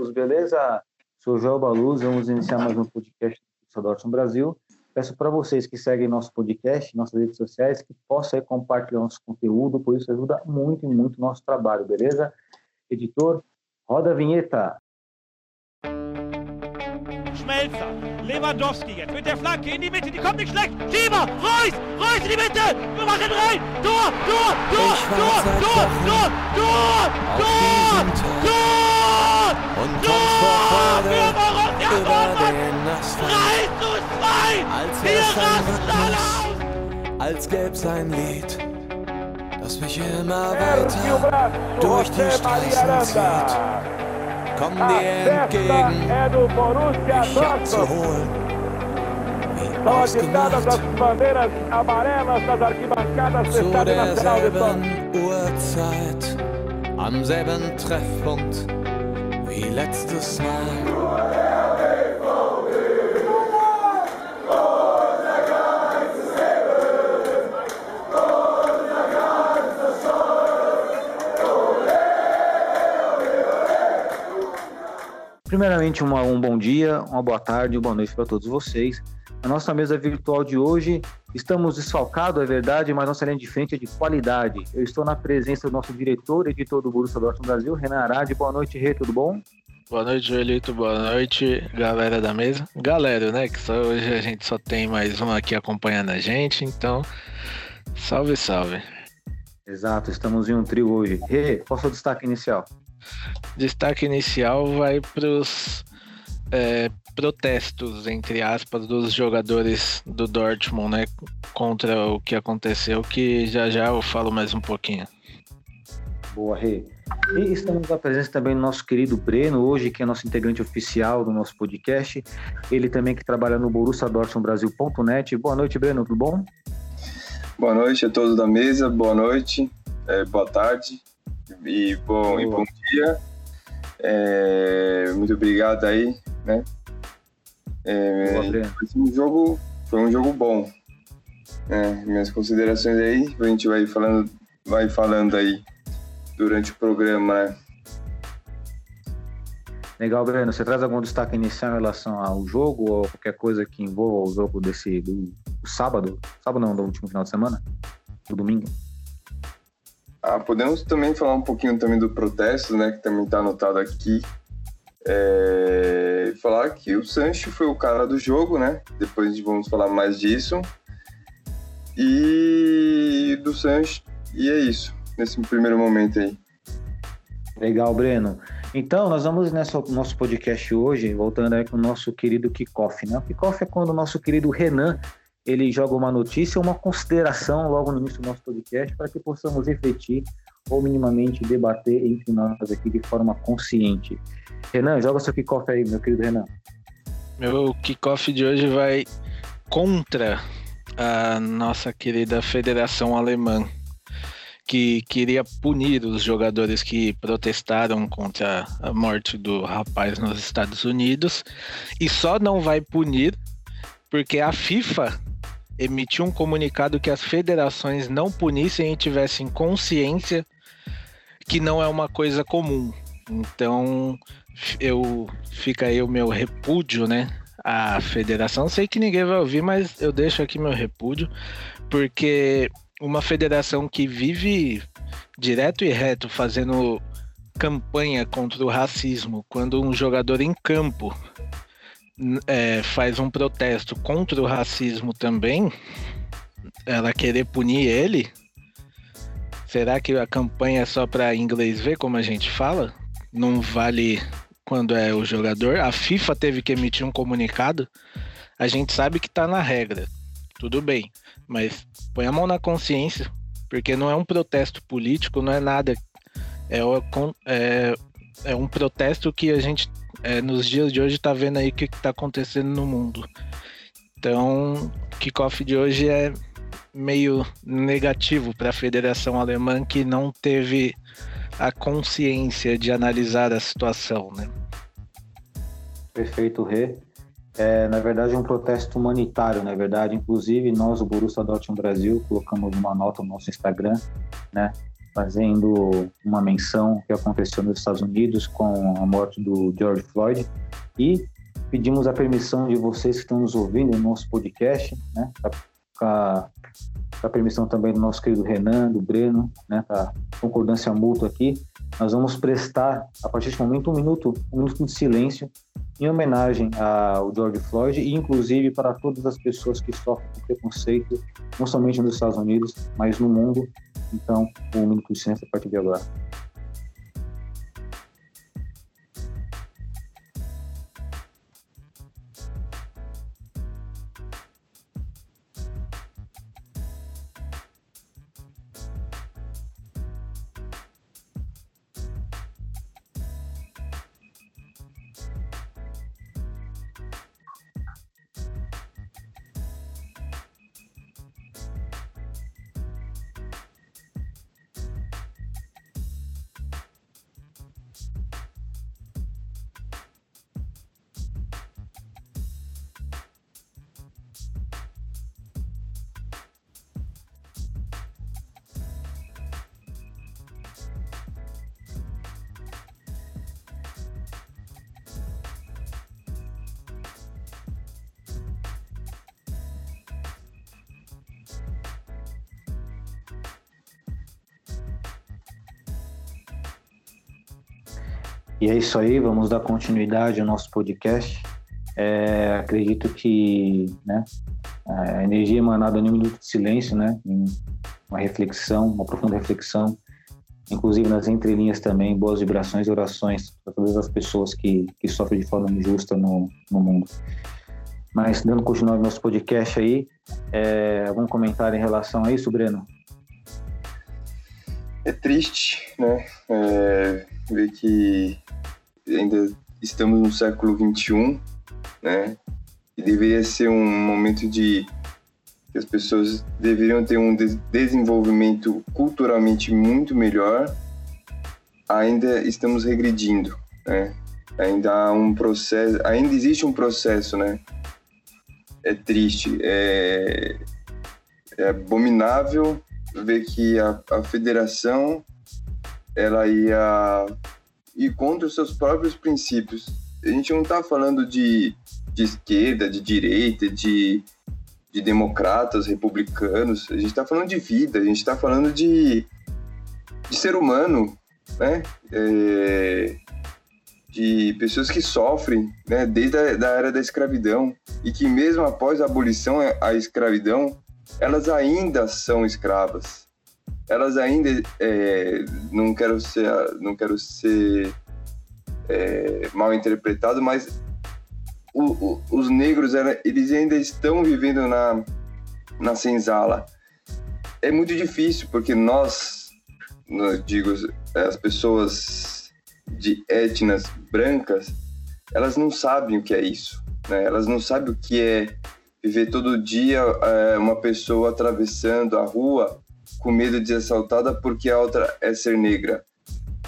todos, beleza? Sou Joel Baluz, vamos iniciar mais um podcast do Dortmund Brasil. Peço para vocês que seguem nosso podcast, nossas redes sociais, que possam compartilhar nosso conteúdo, pois isso ajuda muito e muito o nosso trabalho, beleza? Editor, roda a vinheta. Schmelzer, Lewandowski jetzt mit der Flanke in die Mitte, die kommt nicht schlecht. Schieber, Reus, Reus in die Mitte, wir machen rein. Tor, Tor, Tor, Tor, Tor, Tor, Tor, Tor, Tor, und kommt vor Freude über den Asphalt. Als wär's ein als gäb's ein Lied, das mich immer weiter durch die Straßen zieht. Komm dir entgegen, mich abzuholen. Ausgemacht. Zu derselben Uhrzeit, am selben Treffpunkt He lets the smile. Primeiramente, uma- um bom dia, uma boa tarde, uma boa noite para todos vocês. Na nossa mesa virtual de hoje, estamos desfalcados, é verdade, mas nossa linha de frente é de qualidade. Eu estou na presença do nosso diretor, editor do Borussia Dortmund Brasil, Renan Arade. Boa noite, Rê, tudo bom? Boa noite, Joelito. Boa noite, galera da mesa. Galera, né? Que só hoje a gente só tem mais um aqui acompanhando a gente, então salve, salve. Exato, estamos em um trio hoje. Rê, qual é o seu destaque inicial? Destaque inicial vai para os protestos, entre aspas, dos jogadores do Dortmund, né? Contra o que aconteceu, que já já eu falo mais um pouquinho. Boa, Rê. E estamos na presença também do nosso querido Breno, hoje, que é nosso integrante oficial do nosso podcast. Ele também que trabalha no Borussia Dortmund Brasil.net. Boa noite, Breno, tudo bom? Boa noite a todos da mesa, boa noite, é, boa tarde e bom, e bom dia. É, muito obrigado aí, né? É, foi um jogo, foi um jogo bom. É, minhas considerações aí, a gente vai falando, vai falando aí durante o programa, né? Legal, Breno. Você traz algum destaque inicial em relação ao jogo ou qualquer coisa que envolva o jogo desse do, do sábado? Sábado não, do último final de semana? Do domingo? Ah, podemos também falar um pouquinho também do protesto, né, que também está anotado aqui. É, falar que o Sancho foi o cara do jogo, né? Depois vamos falar mais disso. E do Sancho, e é isso, nesse primeiro momento aí. Legal, Breno. Então, nós vamos nesse nosso podcast hoje, voltando aí com o nosso querido kickoff, né? O kickoff é quando o nosso querido Renan, ele joga uma notícia, uma consideração logo no início do nosso podcast, para que possamos refletir ou minimamente debater entre nós aqui de forma consciente. Renan, joga seu kickoff aí, meu querido Renan. Meu kickoff de hoje vai contra a nossa querida Federação Alemã, que queria punir os jogadores que protestaram contra a morte do rapaz nos Estados Unidos, e só não vai punir porque a FIFA emitiu um comunicado que as federações não punissem e tivessem consciência que não é uma coisa comum. Então, eu fica aí o meu repúdio, né? A federação, sei que ninguém vai ouvir, mas eu deixo aqui meu repúdio, porque uma federação que vive direto e reto fazendo campanha contra o racismo, quando um jogador em campo é, faz um protesto contra o racismo também, ela querer punir ele, será que a campanha é só para inglês ver, como a gente fala? Não vale quando é o jogador? A FIFA teve que emitir um comunicado. A gente sabe que tá na regra, tudo bem, mas põe a mão na consciência, porque não é um protesto político, não é nada. É, é, é um protesto que a gente, é, nos dias de hoje, tá vendo aí o que, que tá acontecendo no mundo. Então, o kickoff de hoje é meio negativo para a Federação Alemã que não teve a consciência de analisar a situação, né? Perfeito, Rê. É, na verdade, é um protesto humanitário, na verdade. Inclusive, nós, o Borussia Dortmund Brasil, colocamos uma nota no nosso Instagram, né? Fazendo uma menção que aconteceu nos Estados Unidos com a morte do George Floyd. E pedimos a permissão de vocês que estão nos ouvindo no nosso podcast, né, com a, a permissão também do nosso querido Renan, do Breno, né, a concordância mútua aqui, nós vamos prestar, a partir desse momento, um minuto, um minuto de silêncio em homenagem ao George Floyd e, inclusive, para todas as pessoas que sofrem preconceito, não somente nos Estados Unidos, mas no mundo. Então, um minuto de silêncio a partir de agora. E é isso aí, vamos dar continuidade ao nosso podcast. É, acredito que né, a energia emanada em um minuto de silêncio, né, uma reflexão, uma profunda reflexão, inclusive nas entrelinhas também, boas vibrações e orações para todas as pessoas que, que sofrem de forma injusta no, no mundo. Mas dando continuidade ao nosso podcast aí, é, algum comentário em relação a isso, Breno? É triste, né? É, ver que ainda estamos no século 21, né? E deveria ser um momento de que as pessoas deveriam ter um desenvolvimento culturalmente muito melhor. Ainda estamos regredindo, né? Ainda há um processo, ainda existe um processo, né? É triste, é, é abominável ver que a, a federação ela ia ir contra os seus próprios princípios. A gente não está falando de, de esquerda, de direita, de, de democratas, republicanos. A gente está falando de vida, a gente está falando de, de ser humano, né? É, de pessoas que sofrem né, desde a da era da escravidão e que mesmo após a abolição a escravidão elas ainda são escravas elas ainda é, não quero ser não quero ser é, mal interpretado, mas o, o, os negros eles ainda estão vivendo na na senzala. É muito difícil porque nós, digo, as pessoas de etnias brancas, elas não sabem o que é isso, né? Elas não sabem o que é viver todo dia é, uma pessoa atravessando a rua com medo de ser assaltada porque a outra é ser negra.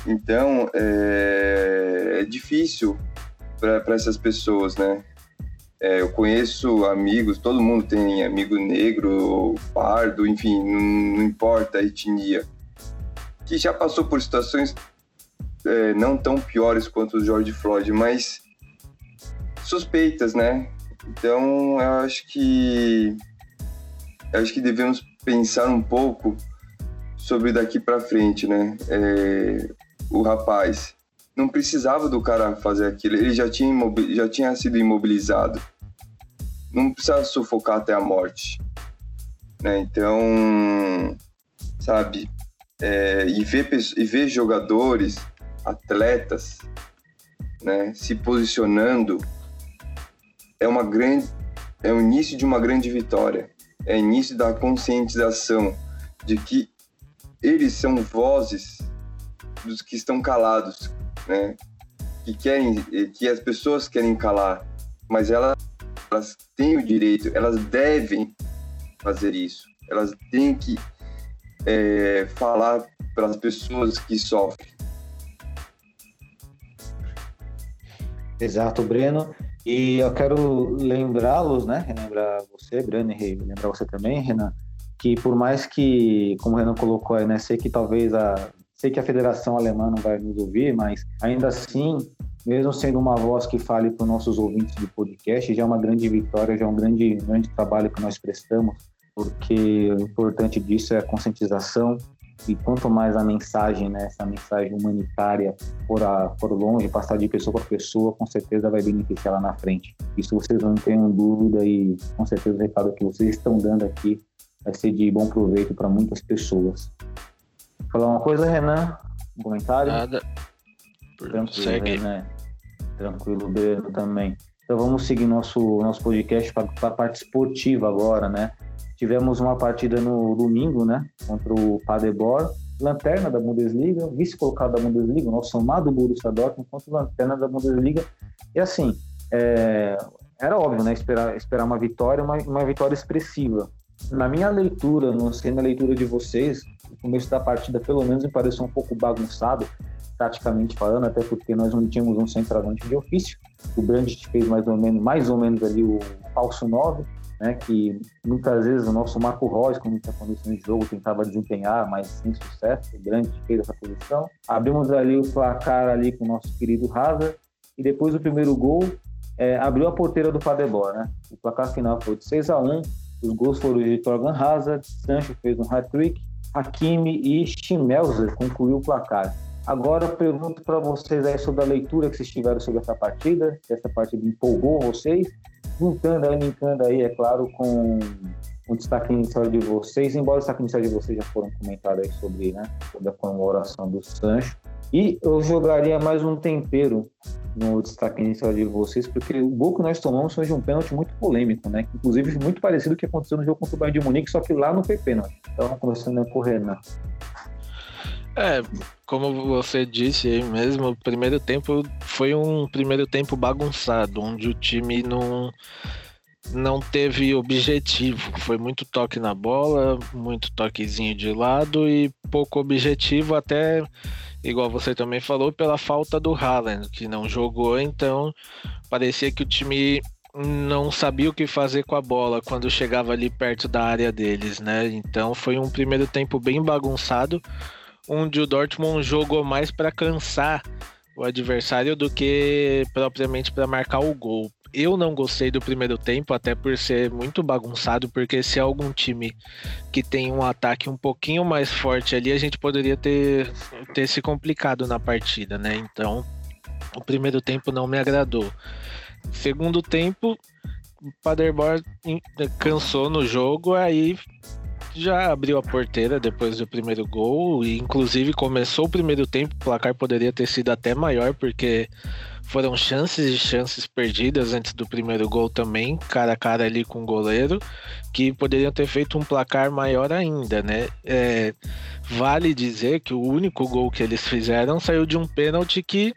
Então, é, é difícil para essas pessoas, né? É, eu conheço amigos, todo mundo tem amigo negro, pardo, enfim, não, não importa a etnia, que já passou por situações é, não tão piores quanto o George Floyd, mas suspeitas, né? Então, eu acho que eu acho que devemos pensar um pouco sobre daqui para frente, né? É, o rapaz não precisava do cara fazer aquilo, ele já tinha, já tinha sido imobilizado. Não precisava sufocar até a morte. Né? Então, sabe, é, e, ver, e ver jogadores, atletas, né, se posicionando é uma grande é o início de uma grande vitória é início da conscientização de que eles são vozes dos que estão calados, né? Que querem, que as pessoas querem calar, mas elas, elas têm o direito, elas devem fazer isso. Elas têm que é, falar para as pessoas que sofrem. Exato, Breno. E eu quero lembrá-los, né? Relembrar você, Breno, e lembrar você também, Renan, que por mais que, como o Renan colocou aí, né, sei que talvez a sei que a Federação Alemã não vai nos ouvir, mas ainda assim, mesmo sendo uma voz que fale para os nossos ouvintes do podcast, já é uma grande vitória, já é um grande, grande trabalho que nós prestamos, porque o importante disso é a conscientização, e quanto mais a mensagem, né, essa mensagem humanitária for, a, for longe, passar de pessoa para pessoa, com certeza vai beneficiar lá na frente. Isso vocês não tenham dúvida e com certeza o recado que vocês estão dando aqui vai ser de bom proveito para muitas pessoas. Falar uma coisa, Renan? Um comentário? Nada. Tranquilo, Segue. Renan. Tranquilo, Breno também. Então vamos seguir nosso, nosso podcast para a parte esportiva agora, né? Tivemos uma partida no domingo, né? Contra o Paderborn, lanterna da Bundesliga, vice-colocado da Bundesliga, nosso amado Borussia Dortmund contra o lanterna da Bundesliga. E assim, é, era óbvio, né? Esperar, esperar uma vitória, uma, uma vitória expressiva. Na minha leitura, não sei na leitura de vocês, o começo da partida pelo menos me pareceu um pouco bagunçado, taticamente falando, até porque nós não tínhamos um centroavante de ofício. O Brandt fez mais ou menos, mais ou menos ali o falso 9, né, que muitas vezes o nosso Marco Reus, quando tinha condições de jogo, tentava desempenhar, mas sem sucesso. O Brandt fez essa posição. Abrimos ali o placar ali com o nosso querido Hazard e depois o primeiro gol é, abriu a porteira do Paderborn, né? O placar final foi de 6 a 1 os gols foram de Torgan Hazard, Sancho fez um hat-trick, Hakimi e Schmelzer concluiu o placar. Agora pergunto para vocês aí sobre a leitura que vocês tiveram sobre essa partida, se essa partida empolgou vocês, juntando linkando aí, é claro, com o destaque inicial de vocês, embora o destaque inicial de vocês já foram comentados aí sobre, né, sobre a comemoração do Sancho. E eu jogaria mais um tempero no destaque inicial de vocês, porque o gol que nós tomamos foi de um pênalti muito polêmico, né? Inclusive muito parecido com o que aconteceu no jogo contra o Bayern de Munique, só que lá não foi pênalti. Então, começando a correr, né? É, como você disse aí mesmo, o primeiro tempo foi um primeiro tempo bagunçado, onde o time não não teve objetivo. Foi muito toque na bola, muito toquezinho de lado e pouco objetivo, até igual você também falou, pela falta do Haaland, que não jogou, então parecia que o time não sabia o que fazer com a bola quando chegava ali perto da área deles, né? Então foi um primeiro tempo bem bagunçado, onde o Dortmund jogou mais para cansar o adversário do que propriamente para marcar o gol. Eu não gostei do primeiro tempo, até por ser muito bagunçado, porque se é algum time que tem um ataque um pouquinho mais forte ali, a gente poderia ter, ter se complicado na partida, né? Então, o primeiro tempo não me agradou. Segundo tempo, Paderborn cansou no jogo, aí já abriu a porteira depois do primeiro gol, e inclusive começou o primeiro tempo, o placar poderia ter sido até maior, porque foram chances e chances perdidas antes do primeiro gol também, cara a cara ali com o goleiro, que poderiam ter feito um placar maior ainda, né? É, vale dizer que o único gol que eles fizeram saiu de um pênalti que.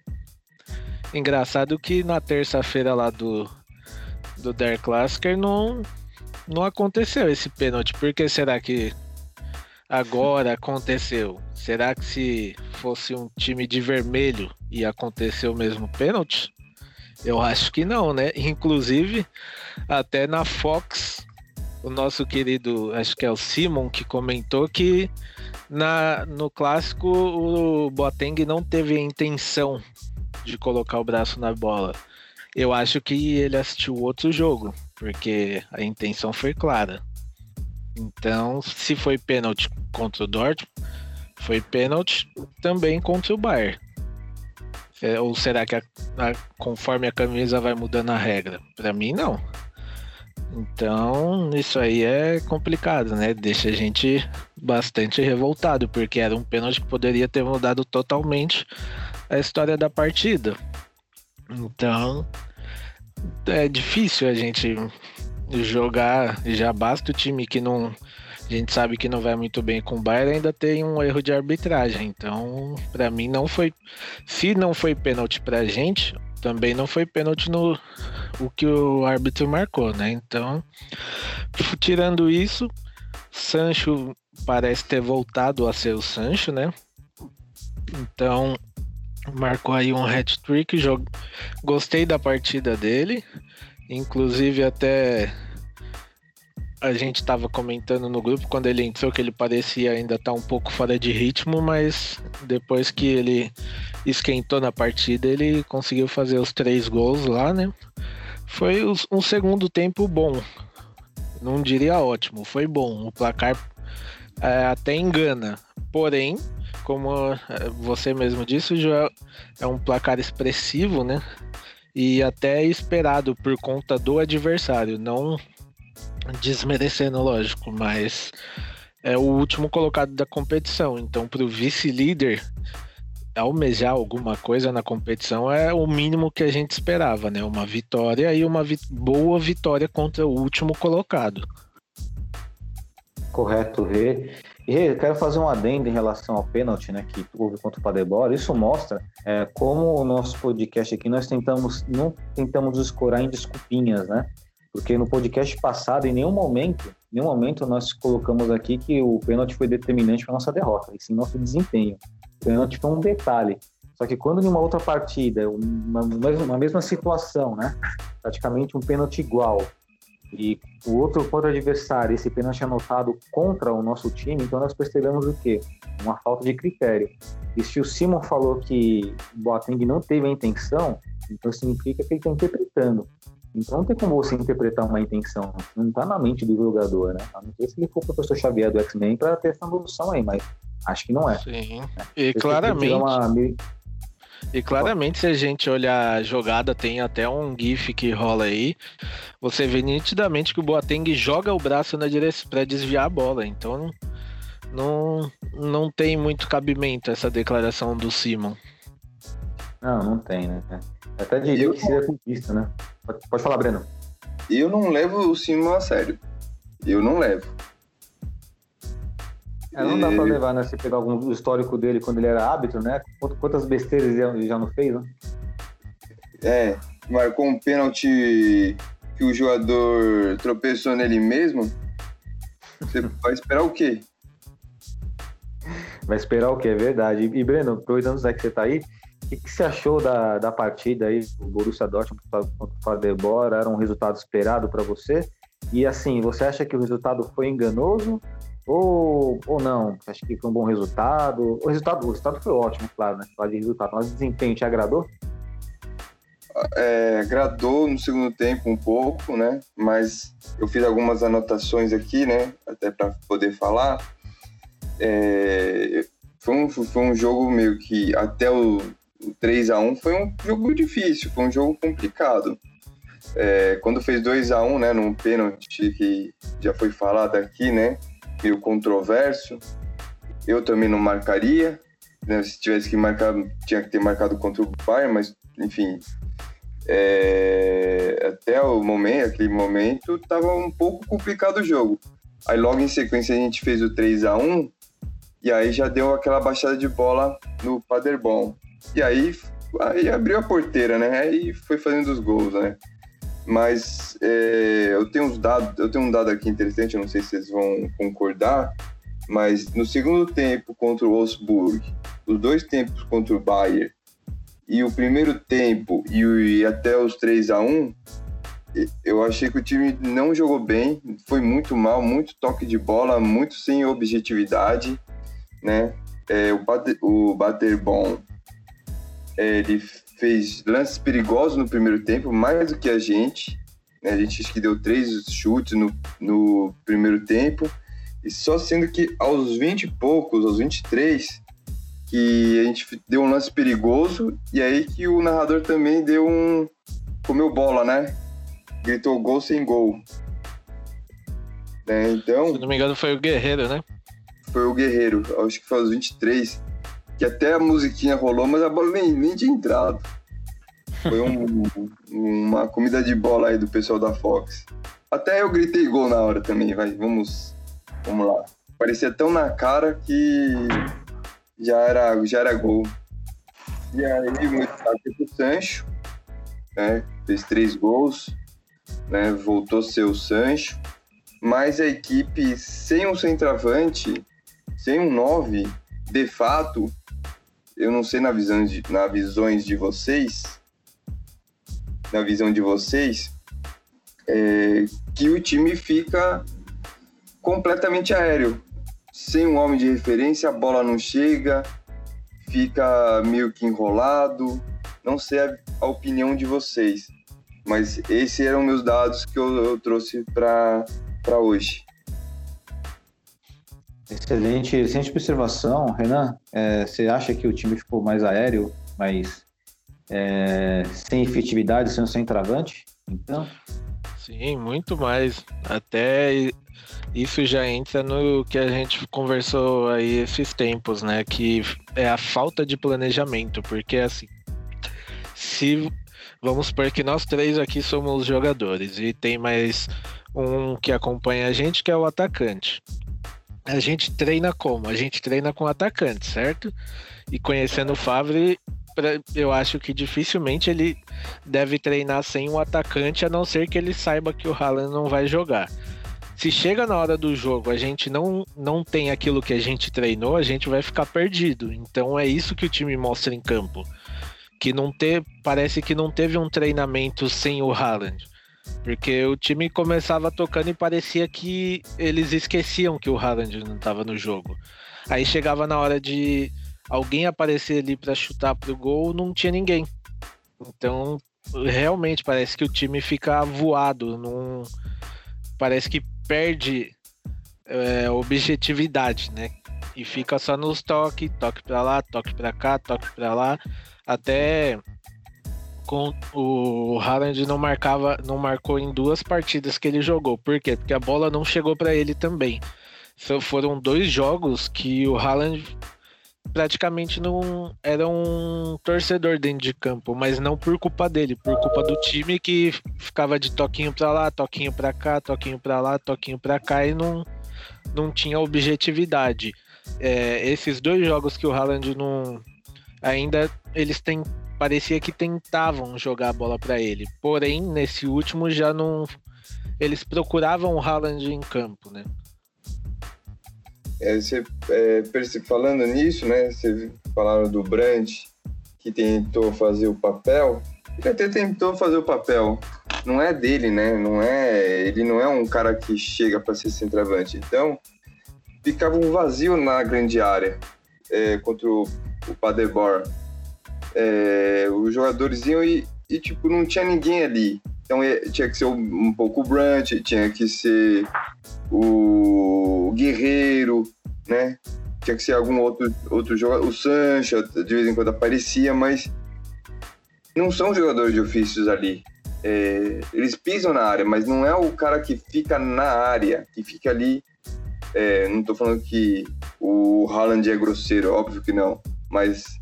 Engraçado que na terça-feira lá do, do Der Klassiker não, não aconteceu esse pênalti. Por que será que agora aconteceu? Será que se fosse um time de vermelho ia acontecer o mesmo pênalti? Eu acho que não, né? Inclusive, até na Fox, o nosso querido, acho que é o Simon, que comentou que na, no clássico o Boateng não teve a intenção de colocar o braço na bola. Eu acho que ele assistiu outro jogo, porque a intenção foi clara. Então, se foi pênalti contra o Dortmund, foi pênalti também contra o Bayern. É, ou será que a, a, conforme a camisa vai mudando a regra? Para mim, não. Então, isso aí é complicado, né? Deixa a gente bastante revoltado, porque era um pênalti que poderia ter mudado totalmente a história da partida. Então, é difícil a gente jogar. Já basta o time que não. A gente sabe que não vai muito bem com o Bayern, ainda tem um erro de arbitragem. Então, para mim, não foi. Se não foi pênalti pra gente, também não foi pênalti no o que o árbitro marcou, né? Então, tirando isso, Sancho parece ter voltado a ser o Sancho, né? Então, marcou aí um hat-trick, jog... gostei da partida dele, inclusive até a gente estava comentando no grupo quando ele entrou que ele parecia ainda estar tá um pouco fora de ritmo, mas depois que ele esquentou na partida, ele conseguiu fazer os três gols lá, né? Foi um segundo tempo bom. Não diria ótimo, foi bom. O placar é, até engana. Porém, como é, você mesmo disse, Joel é um placar expressivo, né? E até esperado por conta do adversário, não desmerecendo, lógico, mas é o último colocado da competição. Então, para o vice-líder almejar alguma coisa na competição é o mínimo que a gente esperava, né? Uma vitória e uma vi boa vitória contra o último colocado. Correto, Rê. E quero fazer um adendo em relação ao pênalti, né, que houve contra o Padebora. Isso mostra é, como o nosso podcast aqui nós tentamos não tentamos escorar em desculpinhas, né? Porque no podcast passado, em nenhum momento, em nenhum momento nós colocamos aqui que o pênalti foi determinante para nossa derrota, e sim nosso desempenho. O pênalti foi um detalhe. Só que quando em uma outra partida, uma, uma mesma situação, né? Praticamente um pênalti igual, e o outro contra adversário, esse pênalti anotado contra o nosso time, então nós percebemos o quê? Uma falta de critério. E se o Simon falou que o Boateng não teve a intenção, então significa que ele está interpretando. Então não tem como você interpretar uma intenção, não está na mente do jogador, né? A não ser se ele for o professor Xavier do X-Men para ter essa noção aí, mas acho que não é. Sim. E claramente. Uma... E claramente, se a gente olhar a jogada, tem até um GIF que rola aí. Você vê nitidamente que o Boateng joga o braço na direção para desviar a bola. Então não, não tem muito cabimento essa declaração do Simon. Não, não tem, né? Até diria eu... que seria culpista, né? Pode falar, Breno. Eu não levo o Simon a sério. Eu não levo. É, não dá pra levar, né? Se pegar algum histórico dele quando ele era árbitro, né? Quantas besteiras ele já não fez, né? É, marcou um pênalti que o jogador tropeçou nele mesmo. Você vai esperar o quê? Vai esperar o quê? É verdade. E, Breno, aproveitando que você tá aí, o que, que, você achou da, da partida aí, o Borussia Dortmund contra o Paderborn? Era um resultado esperado para você? E assim, você acha que o resultado foi enganoso ou, ou não? Acho que foi um bom resultado. O resultado, o resultado foi ótimo, claro, né? Falar de resultado, mas o desempenho te agradou? É, agradou no segundo tempo um pouco, né? Mas eu fiz algumas anotações aqui, né? Até para poder falar. É, foi, um, foi um jogo meio que até o, o 3 a 1 foi um jogo difícil, foi um jogo complicado. É, quando fez 2 a 1 né, num pênalti que já foi falado aqui, né? Meio controverso. Eu também não marcaria. Né? Se tivesse que marcar, tinha que ter marcado contra o Bayern, mas enfim. É... até o momento, aquele momento, estava um pouco complicado o jogo. Aí logo em sequência a gente fez o 3 a 1 e aí já deu aquela baixada de bola no Paderborn. E aí, aí abriu a porteira, né? Aí foi fazendo os gols, né? Mas é, eu tenho uns dados, eu tenho um dado aqui interessante, eu não sei se vocês vão concordar, mas no segundo tempo contra o Wolfsburg, os dois tempos contra o Bayern e o primeiro tempo e, e até os 3 a 1 eu achei que o time não jogou bem, foi muito mal, muito toque de bola, muito sem objetividade, né? É, o, bater, o bater bom, é, ele fez lances perigosos no primeiro tempo, mais do que a gente. Né? A gente acho que deu três chutes no, no primeiro tempo. E só sendo que aos 20 e poucos, aos 23, que a gente deu um lance perigoso. E aí que o narrador também deu um. comeu bola, né? Gritou gol sem gol. Né? Então. Se não me engano, foi o Guerreiro, né? Foi o Guerreiro, acho que foi aos 23 que até a musiquinha rolou, mas a bola nem, nem tinha entrado. Foi um, uma comida de bola aí do pessoal da Fox. Até eu gritei gol na hora também, vai, vamos, vamos lá. Parecia tão na cara que já era, já era gol. E aí, muito tarde pro Sancho, né? Fez três gols, né? Voltou a ser o Sancho. Mas a equipe sem um centroavante, sem um nove, de fato, eu não sei na visão de, na visões de vocês, na visão de vocês, é, que o time fica completamente aéreo. Sem um homem de referência, a bola não chega, fica meio que enrolado. Não sei a, a opinião de vocês, mas esses eram meus dados que eu, eu trouxe para hoje. Excelente, excelente observação, Renan. É, você acha que o time ficou mais aéreo, mais é, sem efetividade, sendo sem travante? Então, Sim, muito mais. Até isso já entra no que a gente conversou aí esses tempos, né? Que é a falta de planejamento, porque assim, se vamos supor que nós três aqui somos jogadores e tem mais um que acompanha a gente que é o atacante. A gente treina como? A gente treina com atacante, certo? E conhecendo o Favre, eu acho que dificilmente ele deve treinar sem um atacante, a não ser que ele saiba que o Haaland não vai jogar. Se chega na hora do jogo, a gente não, não tem aquilo que a gente treinou, a gente vai ficar perdido. Então é isso que o time mostra em campo. Que não ter, parece que não teve um treinamento sem o Haaland. Porque o time começava tocando e parecia que eles esqueciam que o Haaland não estava no jogo. Aí chegava na hora de alguém aparecer ali para chutar pro gol, não tinha ninguém. Então, realmente parece que o time fica voado, parece que perde é, objetividade, né? E fica só nos toques, toque para lá, toque para cá, toque para lá, até com o Haaland não marcava, não marcou em duas partidas que ele jogou. Por quê? Porque a bola não chegou para ele também. Só foram dois jogos que o Haaland praticamente não era um torcedor dentro de campo, mas não por culpa dele, por culpa do time que ficava de toquinho para lá, toquinho para cá, toquinho para lá, toquinho para cá e não não tinha objetividade. É, esses dois jogos que o Haaland não ainda eles têm parecia que tentavam jogar a bola para ele. Porém, nesse último já não eles procuravam o Haaland em campo, né? É, você, é, falando nisso, né? Você falaram do Brandt que tentou fazer o papel. Ele até tentou fazer o papel. Não é dele, né? Não é, ele não é um cara que chega para ser centroavante. Então, ficava um vazio na grande área é, contra o, o Paderborn. É, os jogadores iam e, e, tipo, não tinha ninguém ali. Então é, tinha que ser um, pouco o Brandt, tinha que ser o Guerreiro, né? Tinha que ser algum outro, outro jogador. O Sancho, de vez em quando aparecia, mas não são jogadores de ofícios ali. É, eles pisam na área, mas não é o cara que fica na área, que fica ali. É, não tô falando que o Haaland é grosseiro, óbvio que não, mas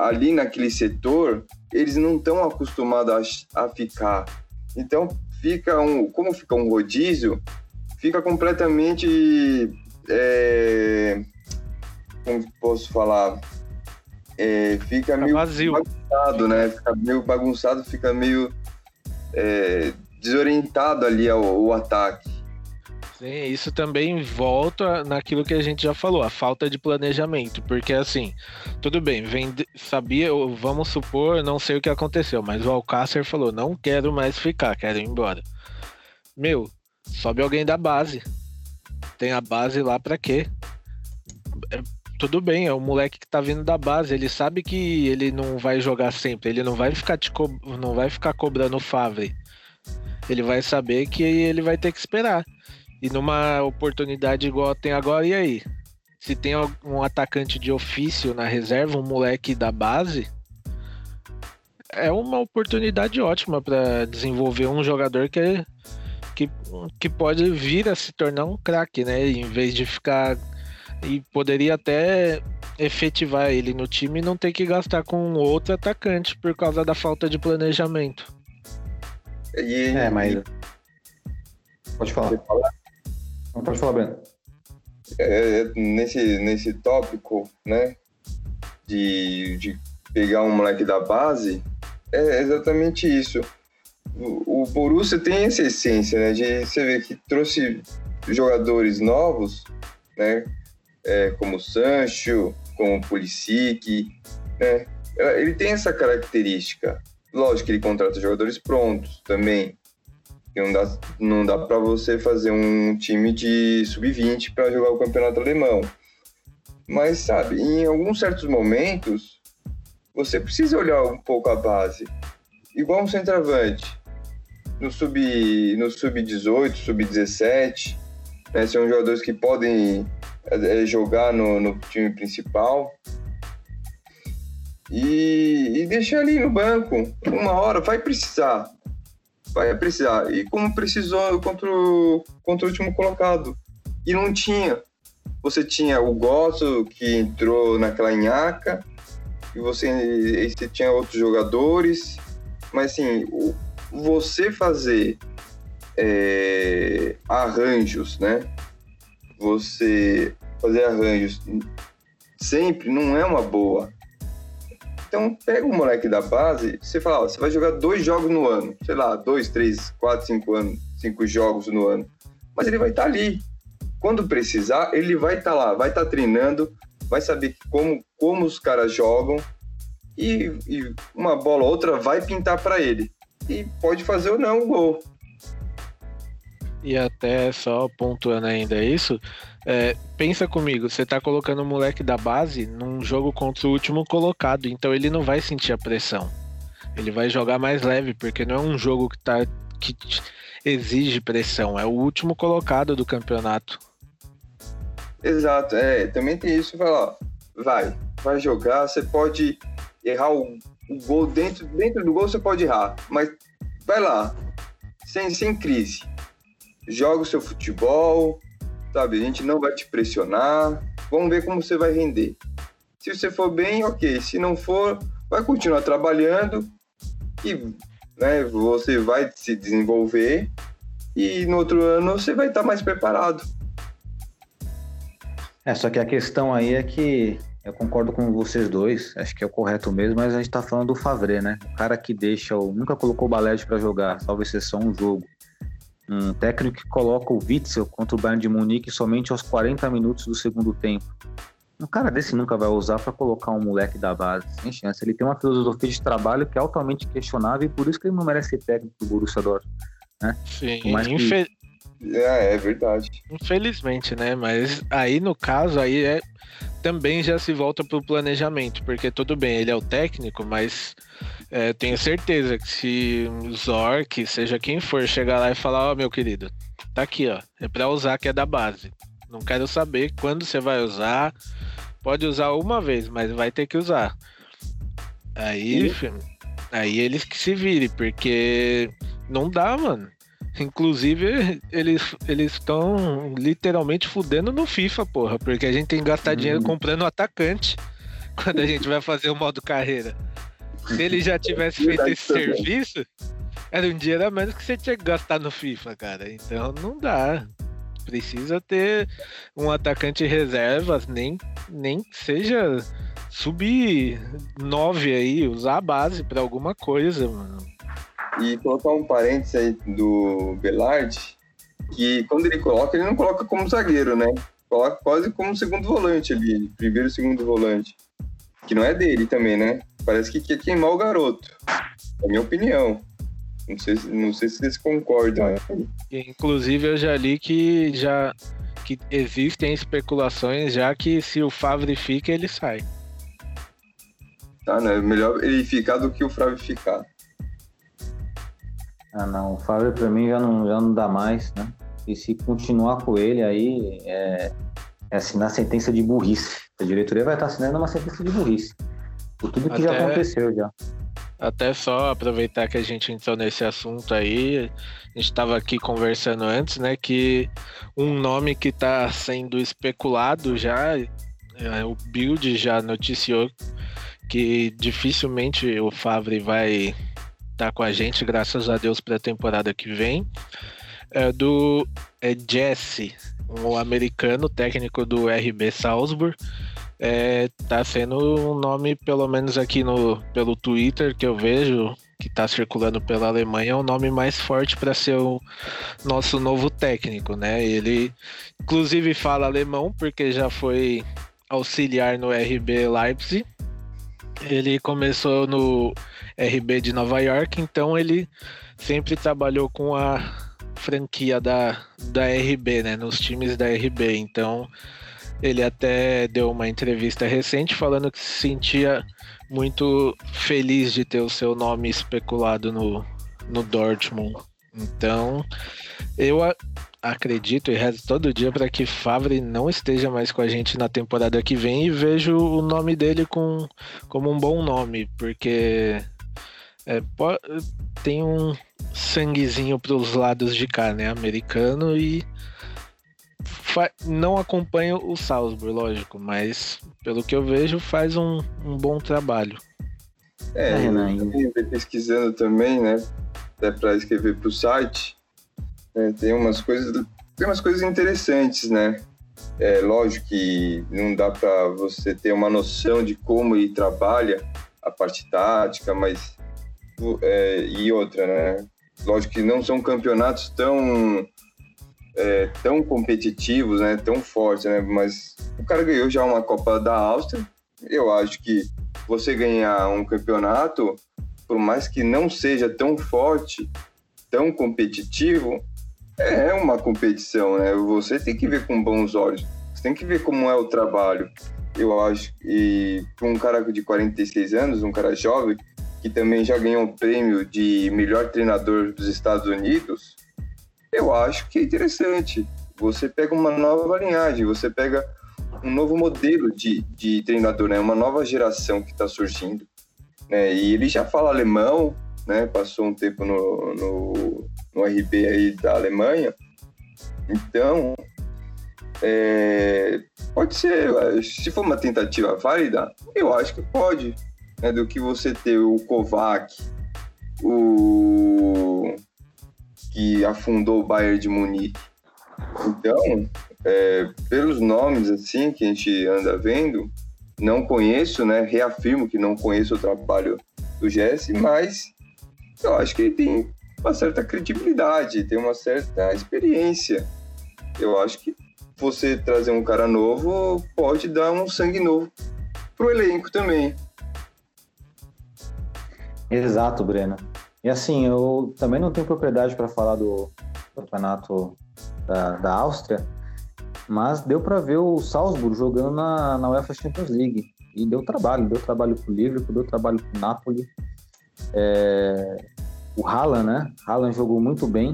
ali naquele setor, eles não estão acostumados a, a ficar. Então, fica um, como fica um rodízio, fica completamente. É, como posso falar? É, fica meio vazio. bagunçado, né? Fica meio bagunçado, fica meio é, desorientado ali ao, ao ataque. Sim, isso também volta naquilo que a gente já falou, a falta de planejamento, porque assim, tudo bem, vende, sabia, vamos supor, não sei o que aconteceu, mas o Alcácer falou, não quero mais ficar, quero ir embora. Meu, sobe alguém da base. Tem a base lá pra quê? É, tudo bem, é o moleque que tá vindo da base, ele sabe que ele não vai jogar sempre, ele não vai ficar te co... não vai ficar cobrando o Favre. Ele vai saber que ele vai ter que esperar. E numa oportunidade igual tem agora, e aí? Se tem um atacante de ofício na reserva, um moleque da base, é uma oportunidade ótima para desenvolver um jogador que, que, que pode vir a se tornar um craque, né? Em vez de ficar. E poderia até efetivar ele no time e não ter que gastar com outro atacante por causa da falta de planejamento. E, É, mas. e- Pode falar. Pode falar, Breno. é, nesse, nesse tópico, né, de, de pegar um moleque da base, é exatamente isso. O, o Borussia tem essa essência, né, de você ver que trouxe jogadores novos, né, é, como o Sancho, como o Pulisic, né, ele tem essa característica. Lógico que ele contrata jogadores prontos também, não dá, não dá para você fazer um time de sub-20 para jogar o campeonato alemão. Mas, sabe, em alguns certos momentos, você precisa olhar um pouco a base. Igual um centroavante. No sub-18, no sub sub-17, né, são jogadores que podem é, jogar no, no time principal. E, e deixar ali no banco, uma hora, vai precisar vai precisar. E como precisou contra o, contra o último colocado. E não tinha. Você tinha o Gosso, que entrou naquela nhaca, e você, e você tinha outros jogadores. Mas, assim, o, você fazer é, arranjos, né? Você fazer arranjos sempre não é uma boa. Então, pega o moleque da base, você fala, ó, você vai jogar dois jogos no ano, sei lá, dois, três, quatro, cinco anos, cinco jogos no ano. Mas ele vai estar tá ali. Quando precisar, ele vai estar tá lá, vai estar tá treinando, vai saber como, como os caras jogam e, e uma bola ou outra vai pintar para ele. E pode fazer ou não o gol. E até só pontuando ainda isso, é, pensa comigo, você tá colocando o moleque da base num jogo contra o último colocado, então ele não vai sentir a pressão. Ele vai jogar mais leve, porque não é um jogo que, tá, que exige pressão, é o último colocado do campeonato. Exato, é, também tem isso, vai lá, vai, vai jogar, você pode errar o, o gol dentro, dentro do gol, você pode errar, mas vai lá, sem, sem crise. Joga o seu futebol, sabe? A gente não vai te pressionar, vamos ver como você vai render. Se você for bem, ok. Se não for, vai continuar trabalhando e né, você vai se desenvolver e no outro ano você vai estar mais preparado. É, só que a questão aí é que eu concordo com vocês dois, acho que é o correto mesmo, mas a gente tá falando do Favre, né? O cara que deixa, o, nunca colocou o Balete para jogar, salvo exceção um jogo um técnico que coloca o Witzel contra o Bayern de Munique somente aos 40 minutos do segundo tempo. Um cara desse nunca vai usar para colocar um moleque da base, sem chance. Ele tem uma filosofia de trabalho que é altamente questionável e por isso que ele não merece ser técnico do Borussia Dortmund. Né? Sim, Infel... é, é verdade. Infelizmente, né? Mas aí no caso aí é também já se volta para o planejamento, porque tudo bem, ele é o técnico, mas é, tenho certeza que se Zork, seja quem for, chegar lá e falar, ó, oh, meu querido, tá aqui, ó, é para usar que é da base. Não quero saber quando você vai usar. Pode usar uma vez, mas vai ter que usar. Aí, aí eles que se virem, porque não dá, mano. Inclusive, eles eles estão literalmente fudendo no FIFA, porra, porque a gente tem que gastar dinheiro uhum. comprando atacante quando a gente vai fazer o modo carreira. Se ele já tivesse feito esse serviço, era um dinheiro a menos que você tinha que gastar no FIFA, cara. Então não dá. Precisa ter um atacante reservas, nem, nem seja sub 9 aí, usar a base para alguma coisa, mano. E colocar um parênteses aí do Belard, que quando ele coloca, ele não coloca como zagueiro, né? Coloca quase como segundo volante ali, primeiro e segundo volante. Que não é dele também, né? Parece que quer queimar o garoto. É a minha opinião. Não sei, não sei se vocês concordam. Inclusive, eu já li que já que existem especulações já que se o Favre fica, ele sai. Tá, né? Melhor ele ficar do que o Favre ficar. Ah, não. O Favre pra mim já não, já não dá mais, né? E se continuar com ele aí, é, é assinar sentença de burrice. A diretoria vai estar assinando uma sentença de burrice. Por tudo que até, já aconteceu já. Até só aproveitar que a gente entrou nesse assunto aí, a gente estava aqui conversando antes, né? Que um nome que está sendo especulado já, é, o Build já noticiou que dificilmente o Favre vai tá com a gente, graças a Deus, para a temporada que vem. É do é Jesse, um americano técnico do RB Salzburg. É, tá sendo um nome, pelo menos aqui no, pelo Twitter, que eu vejo, que está circulando pela Alemanha, é o nome mais forte para ser o nosso novo técnico, né? Ele, inclusive, fala alemão, porque já foi auxiliar no RB Leipzig. Ele começou no RB de Nova York, então ele sempre trabalhou com a franquia da, da RB, né? Nos times da RB. Então ele até deu uma entrevista recente falando que se sentia muito feliz de ter o seu nome especulado no, no Dortmund. Então, eu a, acredito e rezo todo dia para que Favre não esteja mais com a gente na temporada que vem e vejo o nome dele com, como um bom nome, porque é, tem um sanguezinho para os lados de cá, né? Americano e não acompanho o Salzburg, lógico, mas pelo que eu vejo faz um, um bom trabalho. É, é eu pesquisando também, né? Até para escrever para o site, né, tem umas coisas, tem umas coisas interessantes, né? É lógico que não dá para você ter uma noção de como ele trabalha a parte tática, mas é, e outra, né? Lógico que não são campeonatos tão é, tão competitivos, né? Tão fortes, né? Mas o cara ganhou já uma Copa da Áustria. Eu acho que você ganhar um campeonato, por mais que não seja tão forte, tão competitivo, é uma competição, né? Você tem que ver com bons olhos. Você tem que ver como é o trabalho. Eu acho que para um cara de 46 anos, um cara jovem, que também já ganhou o prêmio de melhor treinador dos Estados Unidos, eu acho que é interessante. Você pega uma nova linhagem, você pega um novo modelo de, de treinador, né? Uma nova geração que está surgindo. Né? E ele já fala alemão, né? Passou um tempo no, no, no RB aí da Alemanha. Então, é, pode ser, se for uma tentativa válida, eu acho que pode. Né? Do que você ter o Kovac, o que afundou o Bayern de Munique. Então, é, pelos nomes assim que a gente anda vendo, não conheço, né? Reafirmo que não conheço o trabalho do Jesse, mas eu acho que ele tem uma certa credibilidade, tem uma certa experiência. Eu acho que você trazer um cara novo pode dar um sangue novo pro elenco também. Exato, Breno. E assim, eu também não tenho propriedade para falar do campeonato da, da Áustria, mas deu para ver o Salzburg jogando na, na UEFA Champions League. E deu trabalho, deu trabalho pro Liverpool, deu trabalho pro Napoli. É, o Haaland, né? Haaland jogou muito bem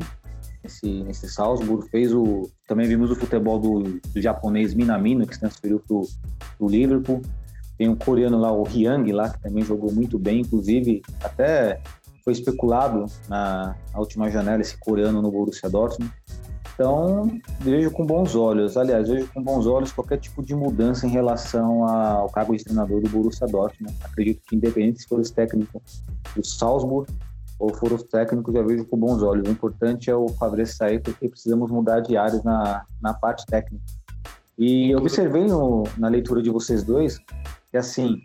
nesse, nesse Salzburg. Fez o. Também vimos o futebol do, do japonês Minamino, que se transferiu pro, pro Liverpool. Tem um coreano lá, o Hyang, lá, que também jogou muito bem. Inclusive, até foi especulado na, na última janela esse coreano no Borussia Dortmund. Então, vejo com bons olhos. Aliás, vejo com bons olhos qualquer tipo de mudança em relação ao cargo de treinador do Borussia Dortmund. Acredito que, independente se for os técnicos do Salzburg ou for os técnicos, já vejo com bons olhos. O importante é o Fabrício sair, porque precisamos mudar de áreas na, na parte técnica. E observei no, na leitura de vocês dois que, assim,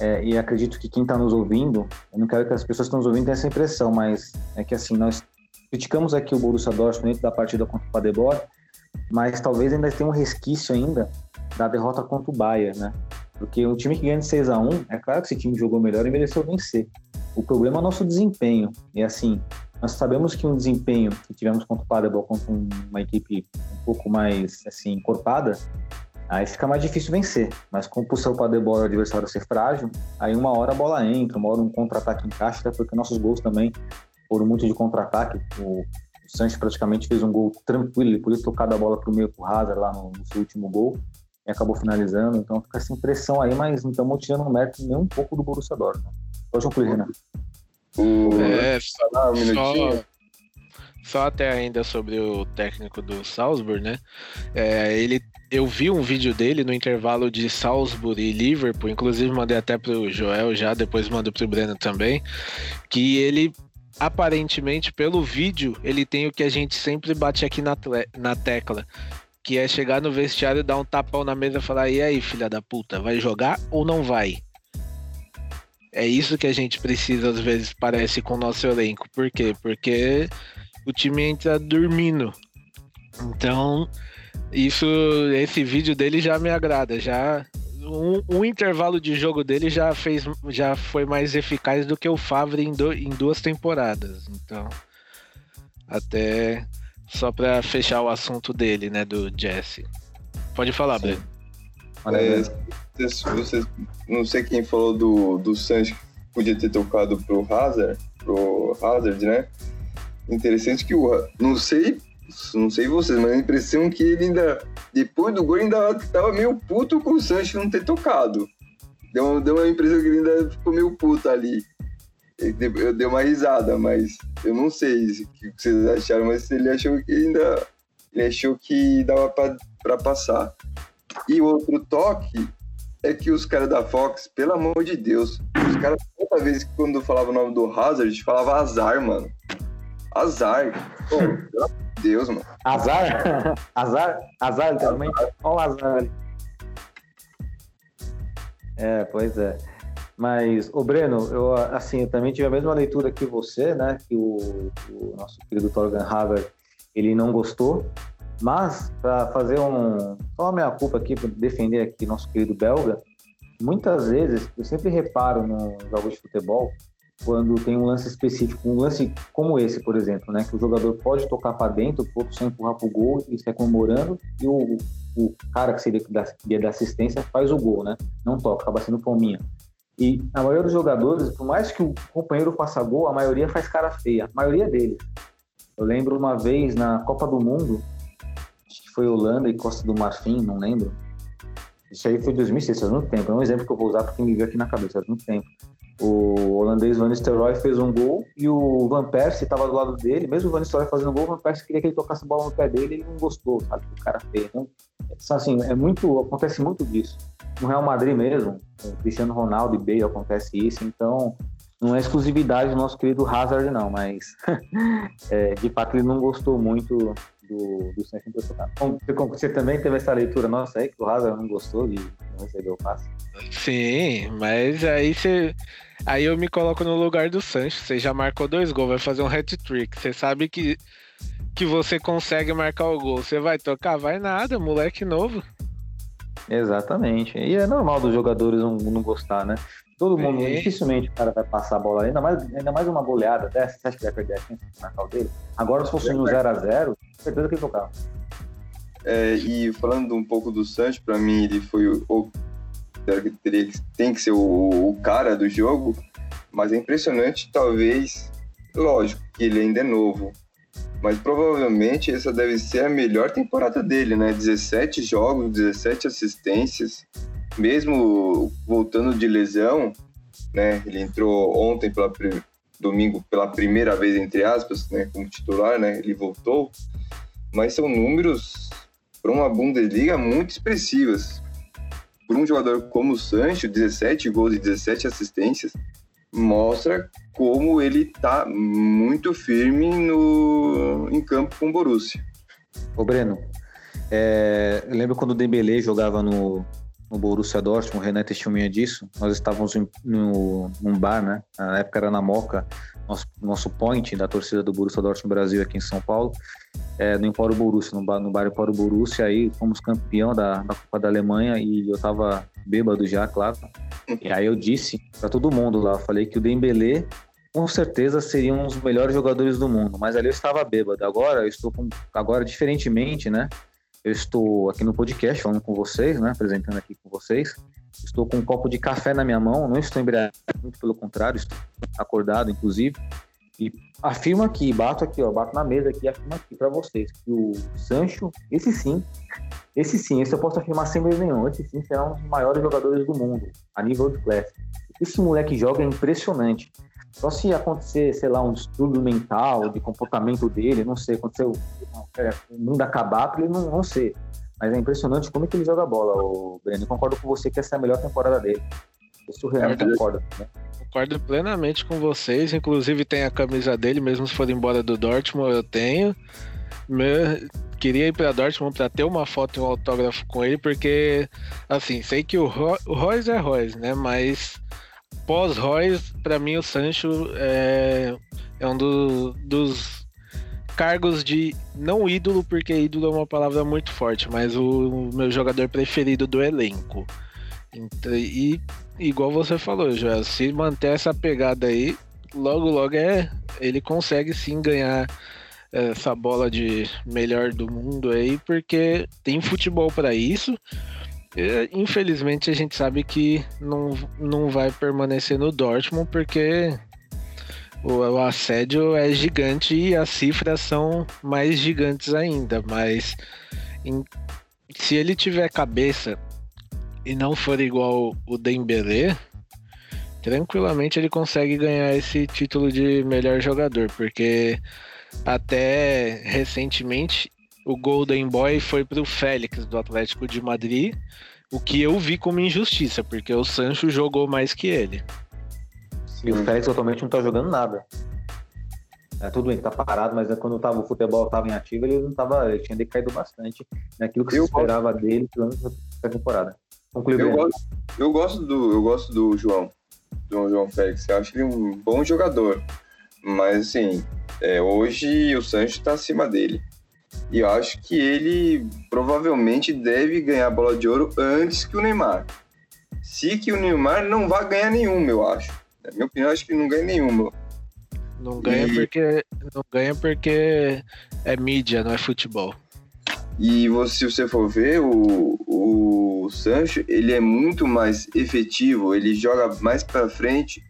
é, e acredito que quem está nos ouvindo, eu não quero que as pessoas que estão nos ouvindo tenham essa impressão, mas é que, assim, nós criticamos aqui o Borussia Dortmund dentro da partida contra o Paderborn, mas talvez ainda tenha um resquício ainda da derrota contra o Bayern, né? Porque um time que ganha de 6 a 1 é claro que esse time jogou melhor e mereceu vencer. O problema é o nosso desempenho. E assim, nós sabemos que um desempenho que tivemos contra o Paderborn, contra uma equipe um pouco mais assim, encorpada, aí fica mais difícil vencer. Mas como por ser o Paderborn o adversário ser frágil, aí uma hora a bola entra, uma hora um contra-ataque encaixa, até porque nossos gols também foram muito de contra-ataque. O, o Sanches praticamente fez um gol tranquilo, ele podia tocar a bola para o meio com o Hazard lá no, no, seu último gol e acabou finalizando. Então fica essa impressão aí, mas não estamos tirando um mérito nem um pouco do Borussia Dortmund. Pode concluir, Renan. É, só, um só, só até ainda sobre o técnico do Salzburg, né? É, ele, eu vi um vídeo dele no intervalo de Salzburg e Liverpool, inclusive mandei até pro Joel já, depois mando pro Breno também, que ele aparentemente, pelo vídeo, ele tem o que a gente sempre bate aqui na, na tecla. Que é chegar no vestiário, dar um tapão na mesa e falar: e aí, filha da puta, vai jogar ou não vai? É isso que a gente precisa, às vezes, parece, com o nosso elenco. Por quê? Porque o time entra dormindo. Então, isso, esse vídeo dele já me agrada, já um, um intervalo de jogo dele já fez, já foi mais eficaz do que o Favre em, do, em duas temporadas. Então, até só para fechar o assunto dele, né, do Jesse. Pode falar, Sim. Breno. É, vocês, não sei quem falou do, do Sancho que podia ter tocado pro Hazard, pro Hazard, né? Interessante que o. Não sei, não sei vocês, mas a impressão que ele ainda. Depois do gol, ainda tava meio puto com o Sancho não ter tocado. Deu, deu uma impressão que ele ainda ficou meio puto ali. Eu dei uma risada, mas eu não sei o que vocês acharam, mas ele achou que ainda. Ele achou que dava pra passar. E outro toque é que os caras da Fox, pelo amor de Deus, os caras, toda vez que quando falava o nome do Hazard, falava azar, mano. Azar. Pô, pelo amor de Deus, mano. Azar? azar? Azar, literalmente? Olha o azar. É, pois é. Mas, ô Breno, eu, assim, eu também tive a mesma leitura que você, né? Que o, o nosso querido Torgan Hazard, ele não gostou. Mas, para fazer um... Só a minha culpa aqui, para defender aqui nosso querido belga, muitas vezes, eu sempre reparo nos jogos de futebol, quando tem um lance específico, um lance como esse, por exemplo, né, que o jogador pode tocar para dentro, o outro só empurrar para o gol e sai comemorando, e o, o cara que seria da, que assistência faz o gol, né? Não toca, acaba sendo palminha. E a maioria dos jogadores, por mais que o companheiro faça gol, a maioria faz cara feia, a maioria deles. Eu lembro uma vez na Copa do Mundo, acho que foi Holanda e Costa do Marfim, não lembro. Isso aí foi 2006, faz muito tempo. É um exemplo que eu vou usar porque me veio aqui na cabeça, faz muito tempo. O holandês Van Nistelrooy fez um gol e o Van Persie estava do lado dele. Mesmo o Van Nistelrooy fazendo gol, o Van Persie queria que ele tocasse a bola no pé dele e ele não gostou, sabe? O cara fez. Então, assim, é muito, acontece muito disso. No Real Madrid mesmo, Cristiano Ronaldo e Bale acontece isso. Então, não é exclusividade do nosso querido Hazard, não. Mas, é, de fato, ele não gostou muito do, do Sancho. Bom, Você, você também teve essa leitura nossa aí, que o Hazard não gostou e não recebeu o passe? Sim, mas aí você. Aí eu me coloco no lugar do Sancho. Você já marcou dois gols, vai fazer um hat-trick. Você sabe que, que você consegue marcar o gol. Você vai tocar? Vai nada, moleque novo. Exatamente. E é normal dos jogadores não, não gostar, né? Todo mundo, dificilmente o cara vai passar a bola, ainda mais, ainda mais uma goleada dessa, você acha que vai perder a chance o dele? Agora, se fosse no 0x0, certeza que ele tocava. É, e falando um pouco do Sancho, pra mim ele foi o, o que teria tem que ser o, o cara do jogo, mas é impressionante, talvez, lógico que ele ainda é novo, mas provavelmente essa deve ser a melhor temporada dele, né? 17 jogos, 17 assistências, mesmo voltando de lesão, né? Ele entrou ontem pela domingo pela primeira vez entre aspas, né? Como titular, né? Ele voltou, mas são números para uma Bundesliga muito expressivas. Por um jogador como o Sancho, 17 gols e 17 assistências, mostra como ele tá muito firme no, em campo com o Borussia. Ô, Breno, é, eu lembro quando o Dembele jogava no, no Borussia Dortmund, o Renan testemunha disso, nós estávamos em, no, num bar, né? Na época era na Moca, nosso, nosso point da torcida do Borussia Dortmund Brasil aqui em São Paulo, é, no Empório Borussia, no bar, no bar Borussia, aí fomos campeão da, da Copa da Alemanha e eu tava bêbado já, claro. E aí eu disse para todo mundo lá, falei que o Dembele com certeza seria um dos melhores jogadores do mundo, mas ali eu estava bêbado. Agora eu estou com, agora diferentemente, né? Eu estou aqui no podcast falando com vocês, né? Apresentando aqui com vocês. Estou com um copo de café na minha mão, não estou embriagado, muito pelo contrário, estou acordado, inclusive. E afirmo aqui, bato aqui, ó, bato na mesa aqui, afirmo aqui para vocês que o Sancho, esse sim, esse sim, esse eu posso afirmar sem medo nenhum, esse sim será um dos maiores jogadores do mundo, a nível de classe. Esse moleque joga é impressionante. Só se acontecer, sei lá, um distúrbio mental, de comportamento dele, não sei, aconteceu, é, o mundo acabar para ele não, não ser. Mas é impressionante como é que ele joga bola, o Breno. Concordo com você que essa é a melhor temporada dele. O concorda. Né? Concordo plenamente com vocês. Inclusive tem a camisa dele, mesmo se for embora do Dortmund, eu tenho. Me- Queria ir pra Dortmund pra ter uma foto e um autógrafo com ele, porque, assim, sei que o, Ro... o Royce é Royce, né? Mas pós-Royce, pra mim, o Sancho é, é um do- dos cargos de não ídolo, porque ídolo é uma palavra muito forte, mas o meu jogador preferido do elenco. Então, e igual você falou, Joel, se manter essa pegada aí, logo logo é ele consegue sim ganhar essa bola de melhor do mundo aí, porque tem futebol para isso. E, infelizmente a gente sabe que não, não vai permanecer no Dortmund porque o, o assédio é gigante e as cifras são mais gigantes ainda, mas em, se ele tiver cabeça e não for igual o Dembélé, tranquilamente ele consegue ganhar esse título de melhor jogador, porque até recentemente o Golden Boy foi para o Félix do Atlético de Madrid, o que eu vi como injustiça, porque o Sancho jogou mais que ele. E o Félix atualmente não tá jogando nada. É, tudo bem, tá parado, mas quando tava, o futebol estava em ativo, ele não tava, ele tinha decaído bastante naquilo que eu se esperava gosto. dele para temporada. Eu gosto, eu gosto do eu gosto do João, do João Félix. Eu acho ele um bom jogador, mas assim, é, hoje o Sancho está acima dele. E eu acho que ele provavelmente deve ganhar a bola de ouro antes que o Neymar. Se que o Neymar não vai ganhar nenhuma, eu acho. Na minha opinião, acho que não ganha nenhuma. Não ganha e... porque não ganha porque é mídia, não é futebol. E você, se você for ver, o, o Sancho, ele é muito mais efetivo, ele joga mais para frente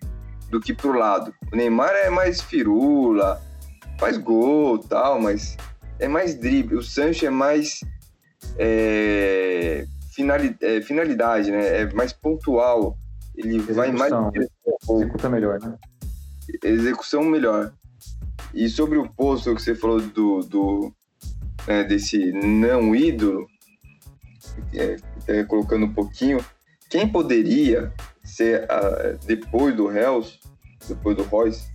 do que pro lado. O Neymar é mais firula, faz gol tal, mas é mais drible. O Sancho é mais é, finalidade, é, finalidade, né? É mais pontual. Ele Execução. vai mais. Executa melhor, né? Execução melhor. E sobre o posto que você falou do, do né, desse não ídolo, é, é, colocando um pouquinho, quem poderia ser a, depois do Hells, depois do Royce,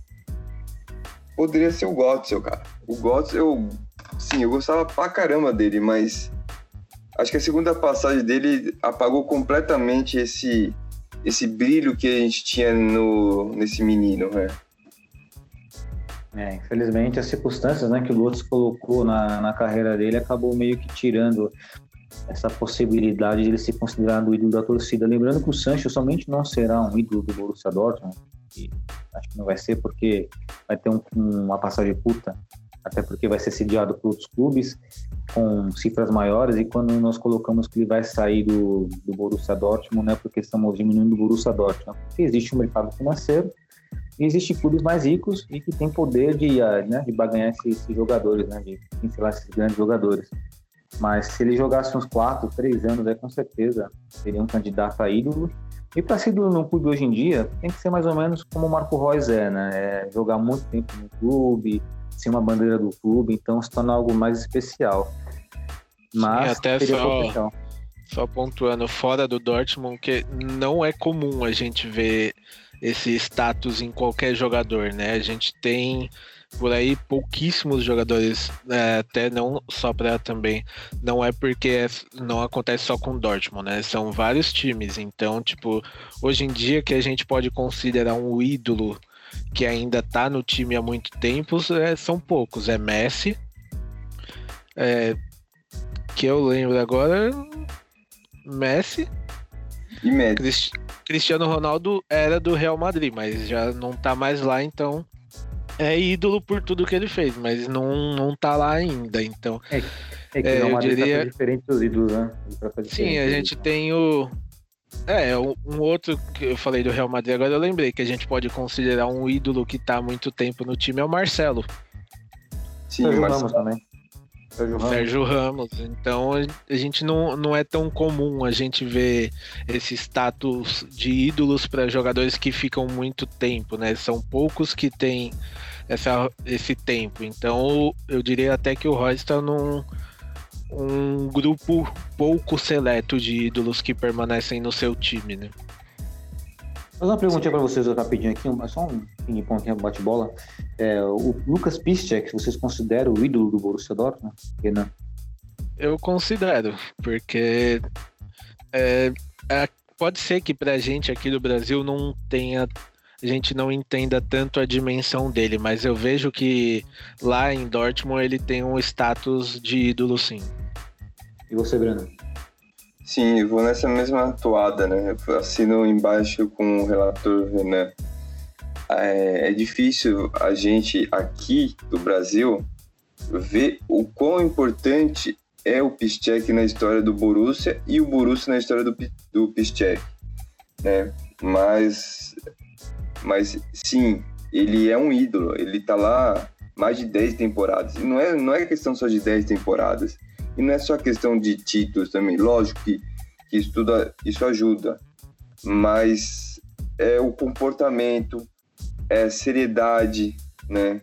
poderia ser o Gottsel, cara. O Gottsel, eu, sim, eu gostava pra caramba dele, mas acho que a segunda passagem dele apagou completamente esse esse brilho que a gente tinha no, nesse menino, né? É, infelizmente as circunstâncias né, que o Lutz colocou na, na carreira dele acabou meio que tirando essa possibilidade de ele ser considerado o ídolo da torcida. Lembrando que o Sancho somente não será um ídolo do Borussia Dortmund, acho que não vai ser porque vai ter um, uma passagem curta, até porque vai ser sediado por outros clubes com cifras maiores e quando nós colocamos que ele vai sair do, do Borussia Dortmund, não é porque estamos diminuindo o Borussia Dortmund, porque existe um mercado financeiro e existem clubes mais ricos e que têm poder de, ah, né, de baganhar esses, esses jogadores, né, de pincelar esses grandes jogadores. Mas se ele jogasse uns 4, 3 anos, aí com certeza seria um candidato a ídolo. E para ser ídolo no clube hoje em dia, tem que ser mais ou menos como o Marco Reus é, né? É jogar muito tempo no clube, ser uma bandeira do clube, então se torna algo mais especial. Mas Sim, até só, só pontuando, fora do Dortmund, que não é comum a gente ver esse status em qualquer jogador, né? A gente tem por aí pouquíssimos jogadores, é, até não só para também, não é porque é, não acontece só com o Dortmund, né? São vários times, então, tipo, hoje em dia que a gente pode considerar um ídolo que ainda tá no time há muito tempo, é, são poucos. É Messi, é, que eu lembro agora, Messi, e Messi. Cristiano Ronaldo era do Real Madrid, mas já não tá mais lá, então é ídolo por tudo que ele fez, mas não, não tá lá ainda, então... É, é que é, eu diria... Tá diferente dos ídolos, né? Sim, a gente tem o é, um outro que eu falei do Real Madrid, agora eu lembrei que a gente pode considerar um ídolo que tá há muito tempo no time é o Marcelo. Sim, Sérgio Ramos também. Sérgio Ramos. Sérgio Ramos. Então a gente não, não é tão comum a gente ver esse status de ídolos para jogadores que ficam muito tempo, né? São poucos que têm essa, esse tempo. Então eu diria até que o Royce está num um grupo pouco seleto de ídolos que permanecem no seu time, né? Vou fazer uma perguntinha para vocês rapidinho aqui, só um ping-pong, bate-bola. É, o Lucas Piszczek, vocês consideram o ídolo do Borussia Dortmund? Renan? Eu considero, porque é, é, pode ser que pra gente aqui do Brasil não tenha a gente não entenda tanto a dimensão dele, mas eu vejo que lá em Dortmund ele tem um status de ídolo sim. E você, Breno? Sim, eu vou nessa mesma toada, né? Eu assino embaixo com o relator Renan. É, é difícil a gente aqui do Brasil ver o quão importante é o Piszczek na história do Borussia e o Borussia na história do, do Piszczek, né? Mas, mas sim, ele é um ídolo, ele tá lá mais de 10 temporadas. E não é, não é questão só de 10 temporadas. E não é só questão de títulos também. Lógico que, que isso, tudo, isso ajuda. Mas é o comportamento, é seriedade, né?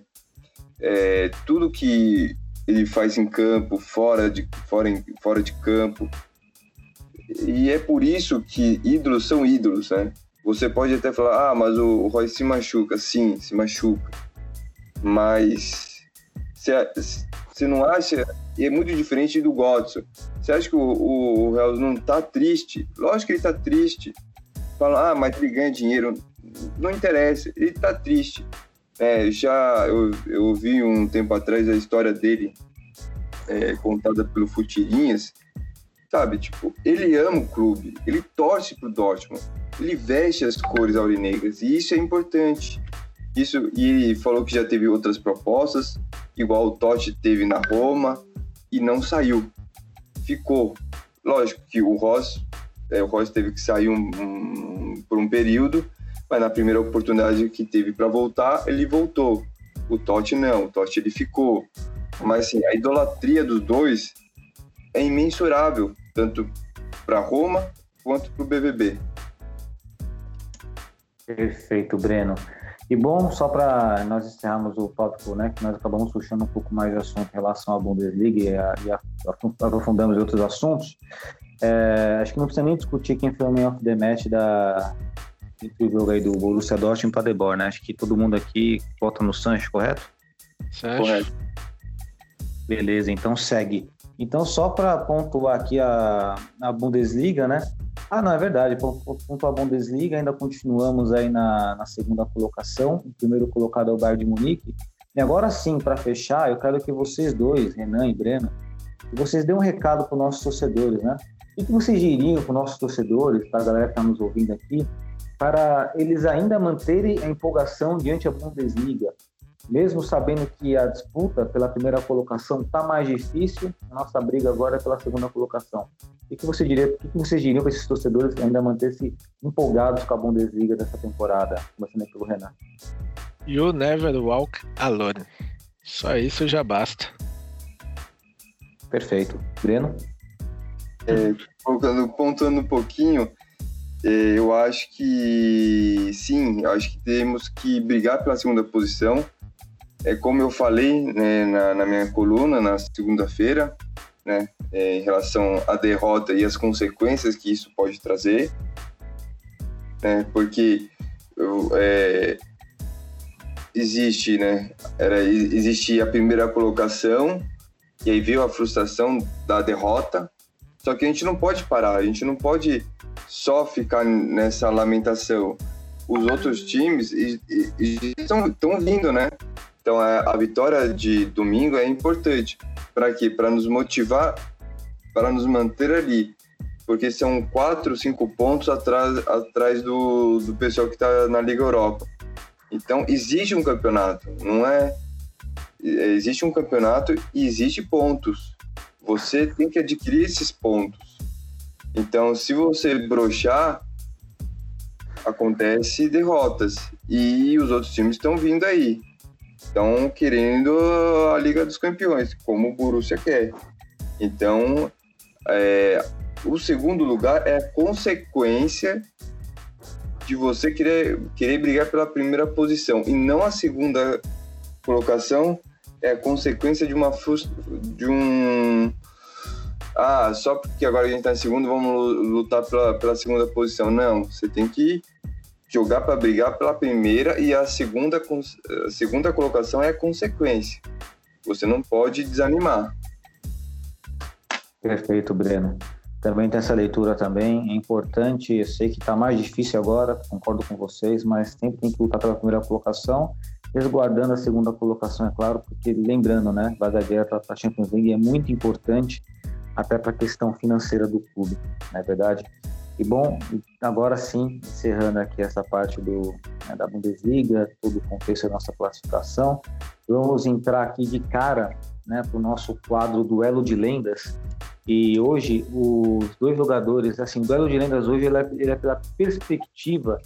É, tudo que ele faz em campo, fora de, fora, fora de campo. E é por isso que ídolos são ídolos, né? Você pode até falar, ah, mas o Roy se machuca. Sim, se machuca. Mas você não acha. E é muito diferente do Godson. Você acha que o, o, não tá triste? Lógico que ele tá triste. Fala, ah, mas ele ganha dinheiro. Não interessa, ele tá triste. É, já eu, eu ouvi um tempo atrás a história dele é, contada pelo Futirinhas, sabe? Tipo, ele ama o clube, ele torce pro Dortmund, ele veste as cores aurinegras e isso é importante. Isso e falou que já teve outras propostas, igual o Totti teve na Roma e não saiu. Ficou. Lógico que o Ross, é, o Ross teve que sair um, um, por um período, mas na primeira oportunidade que teve para voltar, ele voltou. O Totti não, o Totti ele ficou. Mas assim, a idolatria dos dois é imensurável, tanto para Roma quanto para o BBB. Perfeito, Breno. E bom, só para nós encerrarmos o tópico, né, que nós acabamos puxando um pouco mais de assunto em relação à Bundesliga e, a, e a, aprofundamos em outros assuntos, é, acho que não precisa nem discutir quem foi o man of the match da, entre o jogo aí do Borussia Dortmund e Paderborn, né? Acho que todo mundo aqui vota no Sancho, correto? Sancho. Correto. Beleza, então segue. Então, só para pontuar aqui a, a Bundesliga, né? Ah, não, é verdade. Pontuar a Bundesliga, ainda continuamos aí na, na segunda colocação. O primeiro colocado é o Bayern de Munique. E agora sim, para fechar, eu quero que vocês dois, Renan e Breno, que vocês dêem um recado para os nossos torcedores, né? O que vocês diriam para os nossos torcedores, para a galera que está nos ouvindo aqui, para eles ainda manterem a empolgação diante da Bundesliga, mesmo sabendo que a disputa pela primeira colocação está mais difícil, a nossa briga agora é pela segunda colocação. O que você diria, o que vocês diriam para esses torcedores ainda manter-se empolgados com a Bundesliga dessa temporada, começando aqui pelo Renan? You never walk alone. Só isso já basta. Perfeito. Breno? É, pontuando um pouquinho, é, eu acho que sim, eu acho que temos que brigar pela segunda posição. É como eu falei né, na, na, minha coluna na segunda-feira, né, é, em relação à derrota e as consequências que isso pode trazer, né, porque eu, é, existe, né, era existia a primeira colocação e aí veio a frustração da derrota. Só que a gente não pode parar, a gente não pode só ficar nessa lamentação. Os outros times estão vindo, né? Então a, a, vitória de domingo é importante. Para quê? Para nos motivar, para nos manter ali. Porque são quatro, cinco pontos atrás, atrás do, do pessoal que está na Liga Europa. Então existe um campeonato, não é? Existe um campeonato e existe pontos. Você tem que adquirir esses pontos. Então, se você brochar, acontece derrotas. E os outros times estão vindo aí. Estão querendo a Liga dos Campeões, como o Borussia quer. Então, é, o segundo lugar é a consequência de você querer, querer brigar pela primeira posição. E não a segunda colocação é a consequência de uma de um ah, só porque agora a gente está em segundo, vamos lutar pela, pela segunda posição. Não, você tem que jogar para brigar pela primeira e a segunda, a segunda colocação é consequência. Você não pode desanimar. Perfeito, Breno. Também tem essa leitura também, é importante, eu sei que está mais difícil agora, concordo com vocês, mas sempre tem que lutar pela primeira colocação, resguardando a segunda colocação, é claro, porque lembrando, né, vaga direta para a Champions League é muito importante até para a questão financeira do clube, não é verdade? E bom, agora sim, encerrando aqui essa parte do, né, da Bundesliga, todo o contexto da nossa classificação, vamos entrar aqui de cara né, para o nosso quadro Duelo de Lendas. E hoje, os dois jogadores, assim, Duelo de Lendas hoje ele é, ele é pela perspectiva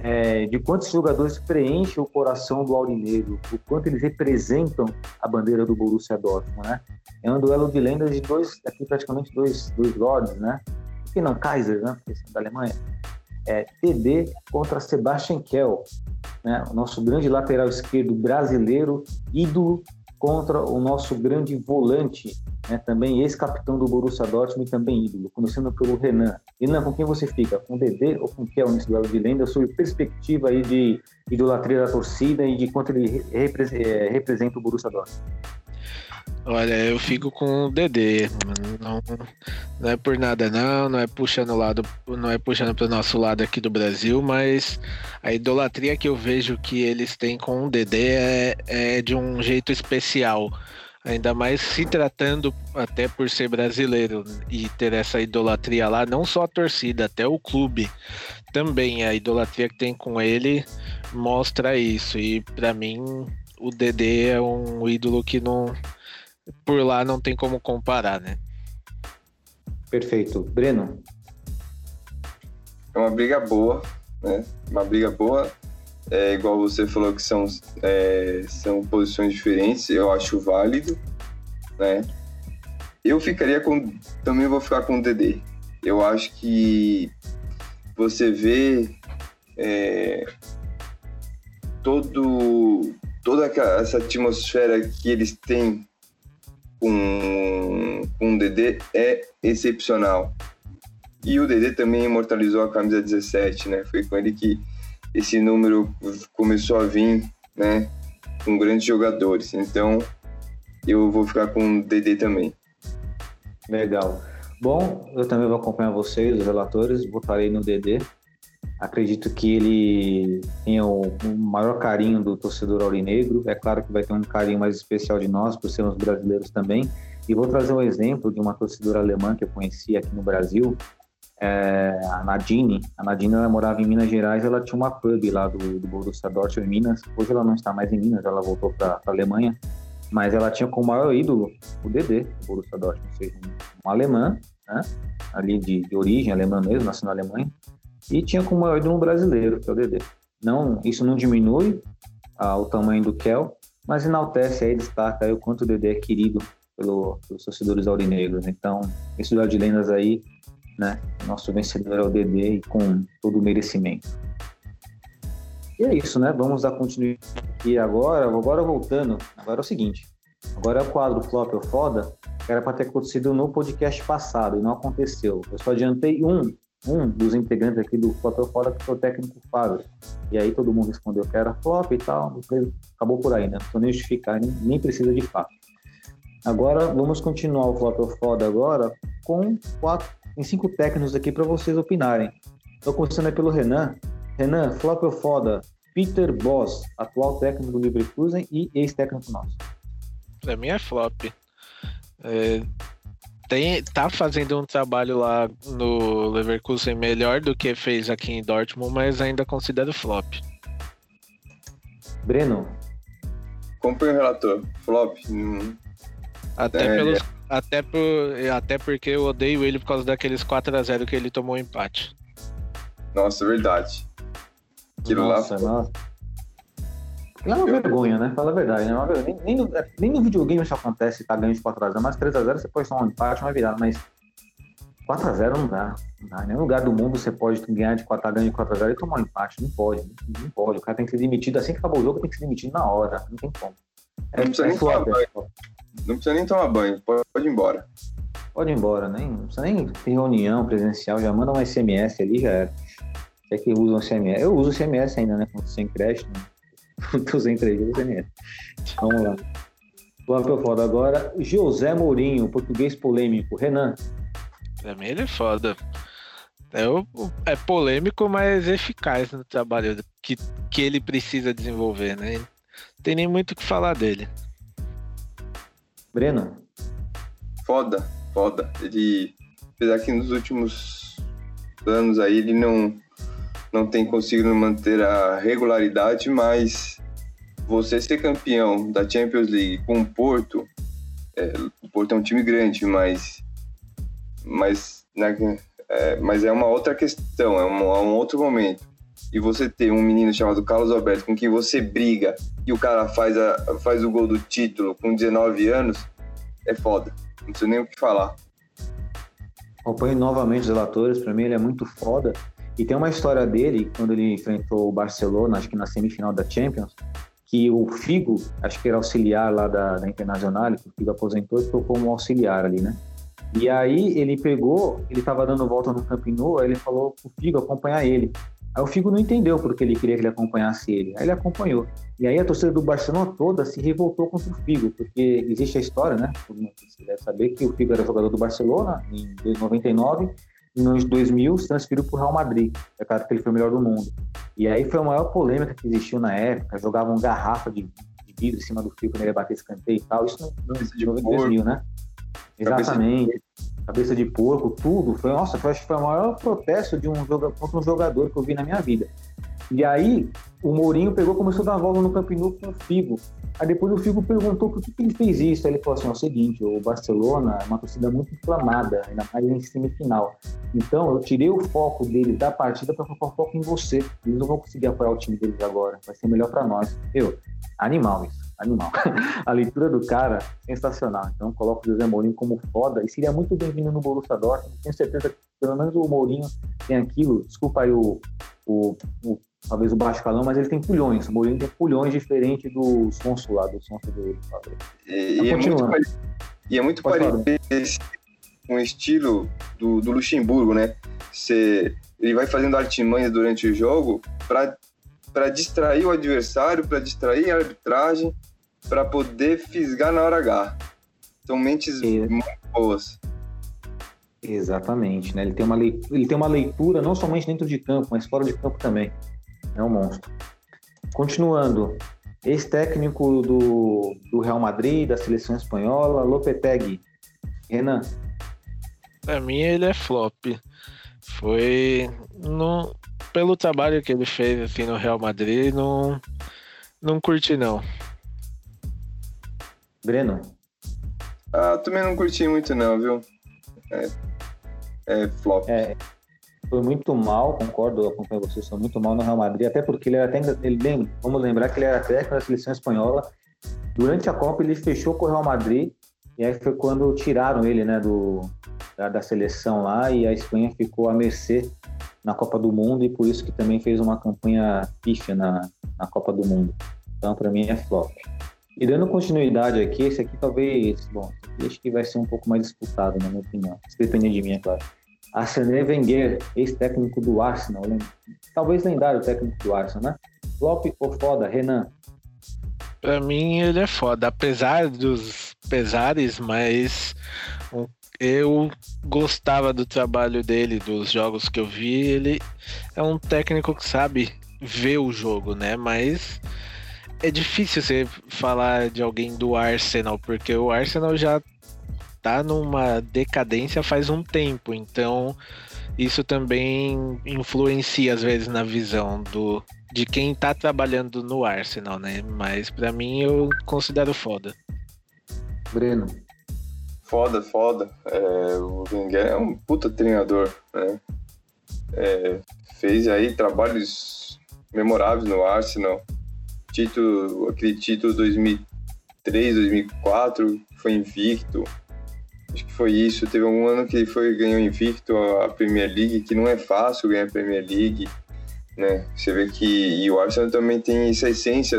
é, de quantos jogadores preenchem o coração do Aurinegro, o quanto eles representam a bandeira do Borussia Dortmund, né? É um duelo de lendas de dois, aqui praticamente dois, dois lords, né? Não Kaiser, né? Da Alemanha. É, TD contra Sebastian Kell, né? O nosso grande lateral esquerdo brasileiro, ídolo contra o nosso grande volante, né, também ex-capitão do Borussia Dortmund e também ídolo, começando pelo Renan. Renan, com quem você fica? Com o Dedê ou com o Kel nesse duelo de lenda? Sobre perspectiva aí de idolatria da torcida e de quanto ele é, representa o Borussia Dortmund. Olha, eu fico com o Dedê. Não, não é por nada não, não é puxando lado, não é puxando para o nosso lado aqui do Brasil, mas a idolatria que eu vejo que eles têm com o Dedê é, é de um jeito especial. Ainda mais se tratando até por ser brasileiro e ter essa idolatria lá, não só a torcida, até o clube também. A idolatria que tem com ele mostra isso. E para mim, o Dedê é um ídolo que não. Por lá não tem como comparar, né? Perfeito. Breno? É uma briga boa, né? Uma briga boa é, igual você falou que são, é, são posições diferentes, eu acho válido, né? Eu ficaria com, também vou ficar com o DD. Eu acho que você vê é, todo, toda essa atmosfera que eles têm com, com o DD é excepcional. E o DD também imortalizou a camisa 17, né? Foi com ele que esse número começou a vir, né, com grandes jogadores. Então, eu vou ficar com o DD também. Legal. Bom, eu também vou acompanhar vocês, os relatores, votarei no DD. Acredito que ele tenha o, maior carinho do torcedor aurinegro. É claro que vai ter um carinho mais especial de nós, por sermos brasileiros também. E vou trazer um exemplo de uma torcedora alemã que eu conheci aqui no Brasil, é, a Nadine. A Nadine ela morava em Minas Gerais, ela tinha uma pub lá do, do Borussia Dortmund em Minas. Hoje ela não está mais em Minas, ela voltou para a Alemanha. Mas ela tinha como maior ídolo o Dedê, o Borussia Dortmund, ou seja, um, um alemã, né? ali de, de, origem alemã mesmo, nasceu na Alemanha. E tinha como maior ídolo brasileiro, que é o Dedê. Não, isso não diminui ah, o tamanho do Kel, mas enaltece aí, destaca aí o quanto o Dedê é querido pelo, pelos torcedores aurinegros. Então, esse duelo de lendas aí né? Nosso vencedor é o DD e com todo o merecimento. E é isso, né? Vamos dar continuidade aqui agora. Agora voltando, agora é o seguinte. Agora é o quadro Flop ou Foda, que era para ter acontecido no podcast passado e não aconteceu. Eu só adiantei um, um dos integrantes aqui do Foda, que foi o técnico Fábio. E aí todo mundo respondeu que era flop e tal. Acabou por aí, né? Não nem justificar, nem, nem precisa de fato. Agora vamos continuar o Flop ou Foda agora com quatro tem cinco técnicos aqui para vocês opinarem. Estou começando pelo Renan. Renan, flop ou foda? Peter Boss, atual técnico do Leverkusen e ex-técnico nosso. Para mim é flop. É, tem, tá fazendo um trabalho lá no Leverkusen melhor do que fez aqui em Dortmund, mas ainda considero flop. Breno? Comprei o relator. Flop. Hum. Até é, pelos até, por, até porque eu odeio ele por causa daqueles 4x0 que ele tomou empate. Nossa, verdade. Aquilo nossa, lá. Nossa. É uma vergonha, né? Fala a verdade, né? Nem, nem, no, nem no videogame isso acontece, tá ganhando de 4x0, mas 3x0 você pode só um empate, uma virada, mas 4x0 não dá. Não dá. Em nenhum lugar do mundo você pode ganhar de 4 ganhar de 4x0 e tomar um empate. Não pode. Não, não pode. O cara tem que ser demitido assim que acabou o jogo, tem que ser demitido na hora. Não tem como. É, não precisa é nem flop, não precisa nem tomar banho, pode, pode ir embora. Pode ir embora, nem, não precisa nem ter reunião presencial, já manda um SMS ali, já era. É que usam SMS. Eu uso SMS ainda, né? Sem crédito. Né? Tô sem crédito, SMS. Vamos lá. Vamos pro foda agora. José Mourinho, português polêmico. Renan. Pra mim ele é foda. É, é polêmico, mas eficaz no trabalho que, que ele precisa desenvolver, né? Não tem nem muito o que falar dele. Breno? Foda, foda. Ele, apesar que nos últimos anos aí ele não, não tem conseguido manter a regularidade, mas você ser campeão da Champions League com o Porto, é, o Porto é um time grande, mas, mas, né, é, mas é uma outra questão, é um, é um outro momento e você ter um menino chamado Carlos Alberto com quem você briga e o cara faz, a, faz o gol do título com 19 anos, é foda. Não sei nem o que falar. Acompanho novamente os relatores, para mim ele é muito foda. E tem uma história dele, quando ele enfrentou o Barcelona, acho que na semifinal da Champions, que o Figo, acho que era auxiliar lá da, da Internacional, que o Figo aposentou e ficou como auxiliar ali, né? E aí ele pegou, ele tava dando volta no Camp aí ele falou pro Figo acompanhar ele. Aí o Figo não entendeu porque ele queria que ele acompanhasse ele. Aí ele acompanhou. E aí a torcida do Barcelona toda se revoltou contra o Figo, porque existe a história, né? Você deve saber que o Figo era jogador do Barcelona em 99 e nos 2000 se transferiu para o Real Madrid. É claro que ele foi o melhor do mundo. E aí foi a maior polêmica que existiu na época. Jogavam garrafa de, de vidro em cima do Figo quando ele ia bater escanteio e tal. Isso no, no, no 2000, né? Exatamente cabeça de porco, tudo. Foi, nossa, foi, acho que foi o maior protesto de um joga, contra um jogador que eu vi na minha vida. E aí, o Mourinho pegou começou a dar volta no Camp Nou com o Figo. Aí depois o Figo perguntou por que, ele fez isso. Aí ele falou assim: é o seguinte, o Barcelona é uma torcida muito inflamada, ainda mais em semifinal. Então eu tirei o foco deles da partida para focar o foco em você. Eles não vão conseguir apoiar o time deles agora. Vai ser melhor para nós. Eu, animal isso animal. a leitura do cara, sensacional. Então, coloco o José Mourinho como foda e seria muito bem-vindo no Borussia Dortmund. Tenho certeza que pelo menos o Mourinho tem aquilo. Desculpa aí o, o, o talvez o baixo calão, mas ele tem pulhões. O Mourinho tem pulhões diferente do Sonso lá, do Sonso do E, e, é muito, e é muito parecido com o estilo do, do Luxemburgo, né? Você, ele vai fazendo artimanhas durante o jogo para distrair o adversário, para distrair a arbitragem, para poder fisgar na hora H. São mentes muito boas. Exatamente, né? Ele tem, uma leitura, ele tem uma leitura não somente dentro de campo, mas fora de campo também. É um monstro. Continuando, ex-técnico do, do Real Madrid, da seleção espanhola, Lopetegui. Renan. Pra mim ele é flop. Foi no, pelo trabalho que ele fez assim, no Real Madrid, não, não curti não. Breno? Ah, também não curti muito não, viu? É, é flop. É, foi muito mal, concordo, acompanho vocês, foi muito mal no Real Madrid, até porque ele era até, ele, vamos lembrar que ele era técnico da seleção espanhola. Durante a Copa ele fechou com o Real Madrid e aí foi quando tiraram ele, né, do da, da seleção lá e a Espanha ficou à mercê na Copa do Mundo e por isso que também fez uma campanha pífia na, na Copa do Mundo. Então, para mim, é flop. E dando continuidade aqui, esse aqui talvez, bom, acho que vai ser um pouco mais disputado, na minha opinião. Se depender de mim, é claro. Arsene Wenger, ex-técnico do Arsenal, talvez lendário técnico do Arsenal, né? Flop ou foda, Renan? Pra mim ele é foda, apesar dos pesares, mas eu gostava do trabalho dele, dos jogos que eu vi. Ele é um técnico que sabe ver o jogo, né? Mas é difícil você falar de alguém do Arsenal, porque o Arsenal já tá numa decadência faz um tempo, então isso também influencia às vezes na visão do de quem tá trabalhando no Arsenal, né? Mas para mim eu considero foda. Breno. Foda, foda. É, o Wenger é um puta treinador, né? É, fez aí trabalhos memoráveis no Arsenal título, aquele título 2003, 2004, foi invicto. Acho que foi isso. Teve um ano que foi ganhou invicto a Premier League, que não é fácil ganhar a Premier League, né? Você vê que e o Arsenal também tem essa essência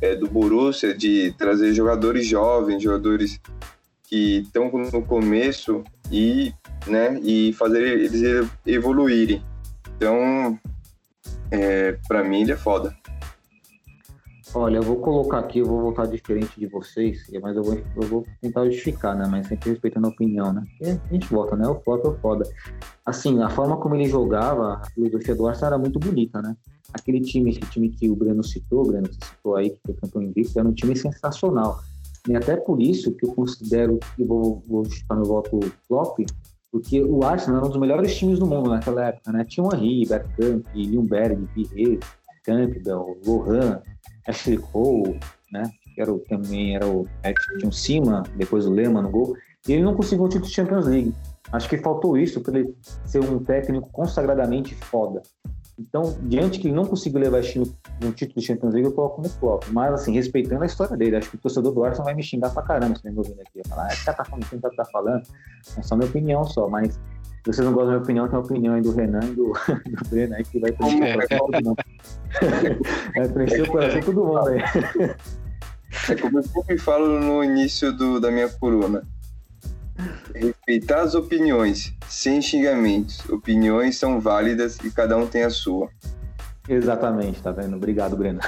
é, do Borussia de trazer jogadores jovens, jogadores que estão no começo e, né, e fazer eles evoluírem. Então, é, para mim ele é foda. Olha, eu vou colocar aqui, eu vou voltar diferente de vocês, mas eu vou, eu vou tentar justificar, né? Mas sempre respeitando a opinião, né? E a gente volta, né? O flop é o foda. Assim, a forma como ele jogava, a filosofia do Arsenal era muito bonita, né? Aquele time, esse time que o Breno citou, o Breno citou aí, que foi campeão invicto, era um time sensacional. E até por isso que eu considero que vou, vou chutar meu voto flop, porque o Arsenal era um dos melhores times do mundo naquela época, né? Tinha o Henry, Bergkamp, Ljungberg, Pires, Campbell, Lohan, Ashley Cole, né? Que era o, também era o é, tinha o Cima, depois o Lema no gol. E ele não conseguiu o título de Champions League. Acho que faltou isso para ele ser um técnico consagradamente foda. Então, diante que ele não conseguiu levar esse time no título de Champions League, eu coloco como flop. Mas, assim, respeitando a história dele, acho que o torcedor do Arsenal vai me xingar pra caramba se me ouvindo aqui. Vai falar, ah, esse cara tá falando, quem tá, tá falando? É só minha opinião só, mas se vocês não gostam da minha opinião, tem a opinião aí do Renan e do, do Breno aí, que vai preencher o coração não. Vai preencher o coração todo mundo aí. É como eu sempre falo no início do, da minha coluna. Respeitar as opiniões, sem xingamentos. Opiniões são válidas e cada um tem a sua. Exatamente, tá vendo? Obrigado, Breno.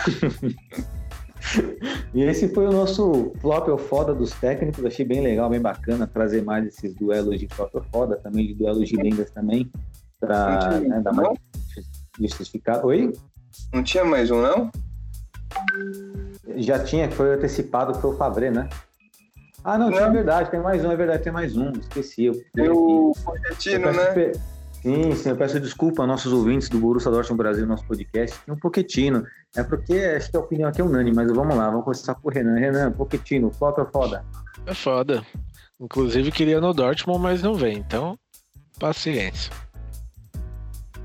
e esse foi o nosso flop ou foda dos técnicos. Achei bem legal, bem bacana trazer mais esses duelos de flop ou foda, também de duelos de lendas também, para né, dar mais justificado. Oi? Não tinha mais um, não? Já tinha, que foi antecipado, foi o Favre, né? Ah, não, não, tinha verdade, tem mais um, é verdade, tem mais um, esqueci. Eu, tem o Pochettino, né? Pe... Sim, sim, eu peço desculpa aos nossos ouvintes do Borussia Dortmund Brasil, nosso podcast, tem um Pochettino. É porque acho que a opinião aqui é unânime, mas vamos lá, vamos começar com o Renan. Renan, Pochettino, flop é foda? É foda. Inclusive queria no Dortmund, mas não vem, então paciência.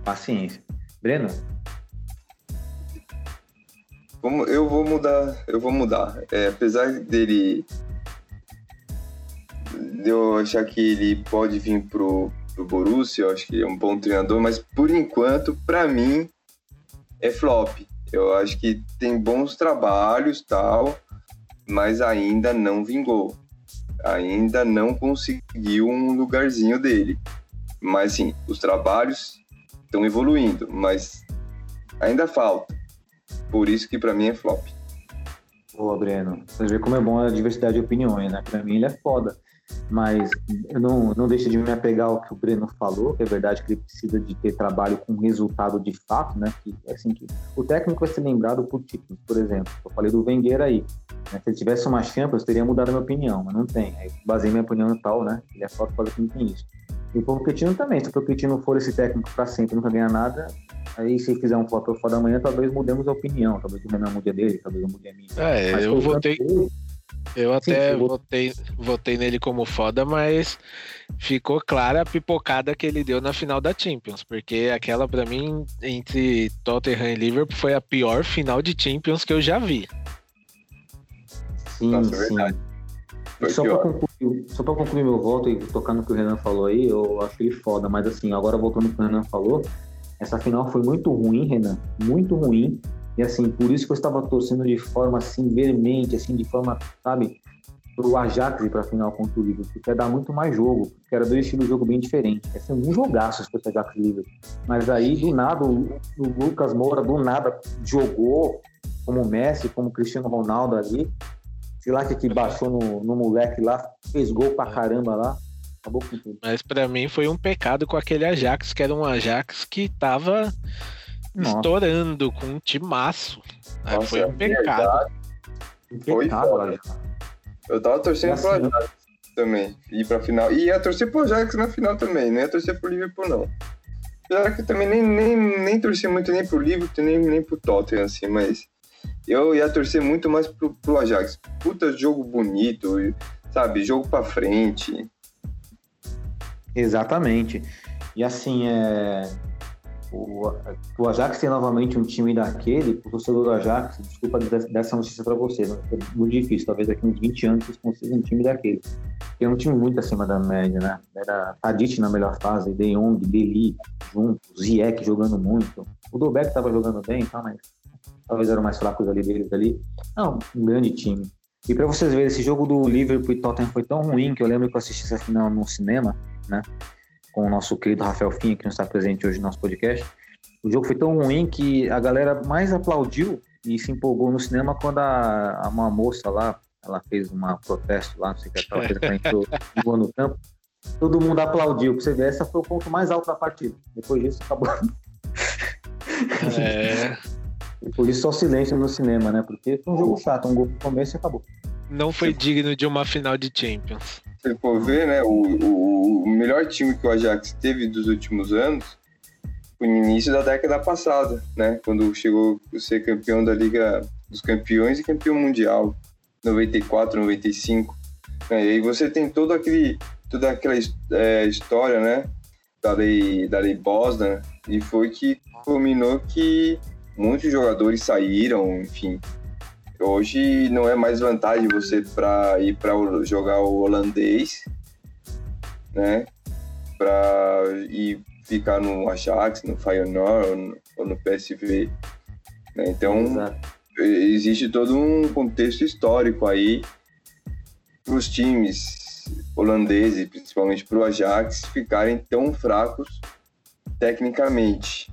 Paciência. Breno? Eu vou mudar, eu vou mudar. É, apesar dele eu achar que ele pode vir pro, pro Borussia, eu acho que ele é um bom treinador, mas por enquanto, para mim, é flop. Eu acho que tem bons trabalhos tal, mas ainda não vingou. Ainda não conseguiu um lugarzinho dele. Mas sim, os trabalhos estão evoluindo, mas ainda falta. Por isso que para mim é flop. Boa, Breno. Você vê como é bom a diversidade de opiniões, né? Pra mim ele é foda mas eu não, não deixo de me apegar ao que o Breno falou, que é verdade que ele precisa de ter trabalho com resultado de fato, né? Que, assim, que o técnico vai ser lembrado por títulos, por exemplo. Eu falei do Wenger aí. Né? Se ele tivesse uma Champions, teria mudado a minha opinião, mas não tem. Aí basei minha opinião no tal, né? Ele é só que não tem isso. E o Pochettino também. Se o Pochettino for esse técnico para sempre nunca ganhar nada, aí se fizer um foto fora da manhã, talvez mudemos a opinião. Talvez o Renan mude a dele, talvez eu mude a minha. É, mas, eu votei... eu até Sim, votei, votei nele como foda, mas ficou clara a pipocada que ele deu na final da Champions, porque aquela para mim entre Tottenham e Liverpool foi a pior final de Champions que eu já vi. Sim, Nossa, é sim. Só para concluir, só pra concluir meu voto e tocar no que o Renan falou aí, eu acho ele foda, mas assim, agora voltando no que o Renan falou, essa final foi muito ruim, Renan, muito ruim. E assim, por isso que eu estava torcendo de forma assim, veemente, assim, de forma, sabe, pro Ajax ir pra final contra o Liverpool, porque ia dar muito mais jogo, porque era dois estilos de jogo bem diferentes. Ia ser um jogaço se fosse Ajax Liverpool. Mas aí, do nada, o, o Lucas Moura, do nada, jogou como Messi, como Cristiano Ronaldo ali. Sei lá que, que baixou no, no moleque lá, fez gol pra caramba lá. Acabou com tudo. Mas para mim foi um pecado com aquele Ajax, que era um Ajax que tava nossa. estourando com um timaço. Nossa, foi um pecado. Foi foda. Eu tava torcendo pro assim, Ajax também, ir pra final. E ia torcer pro Ajax na final também, não ia torcer pro Liverpool, não. Apesar que eu também nem, nem, nem torci muito nem pro Liverpool, nem, nem pro Tottenham, assim, mas eu ia torcer muito mais pro, pro Ajax. Puta jogo bonito, sabe? Jogo pra frente. Exatamente. E assim, é o, o Ajax tem novamente um time daquele, o torcedor do Ajax, desculpa dessa notícia para vocês, mas é muito difícil, talvez daqui uns 20 anos vocês consigam um time daquele. É um time muito acima da média, né? Era Tadic na melhor fase, De Jong, Deli juntos, Ziyech jogando muito. O Dobek estava jogando bem, tá, mas talvez eram mais fracos ali deles ali. Não, um grande time. E para vocês verem, esse jogo do Liverpool e Tottenham foi tão ruim que eu lembro que eu assisti essa final no cinema, né? Com o nosso querido Rafael Finha, que não está presente hoje no nosso podcast. O jogo foi tão ruim que a galera mais aplaudiu e se empolgou no cinema quando a, uma moça lá, ela fez um protesto lá, não sei o que ela fez, ela entrou no campo. Todo mundo aplaudiu. Pra você ver, essa foi o ponto mais alto da partida. Depois disso, acabou. É. Depois disso, só silêncio no cinema, né? Porque foi um jogo chato, um gol no começo e acabou. não foi digno de uma final de Champions. Se for ver, né, o, o, melhor time que o Ajax teve dos últimos anos foi no início da década passada, né? Quando chegou a ser campeão da Liga dos Campeões e campeão mundial, 94, 95. É, e aí você tem todo aquele, toda aquela é, história, né? Da lei, da lei Bosna, e foi que culminou que muitos jogadores saíram, enfim. Hoje não é mais vantagem você para ir para jogar o holandês, né? Para ir ficar no Ajax, no Feyenoord ou no, ou no PSV. Né? Então Exato. existe todo um contexto histórico aí para os times holandeses, principalmente para o Ajax, ficarem tão fracos tecnicamente.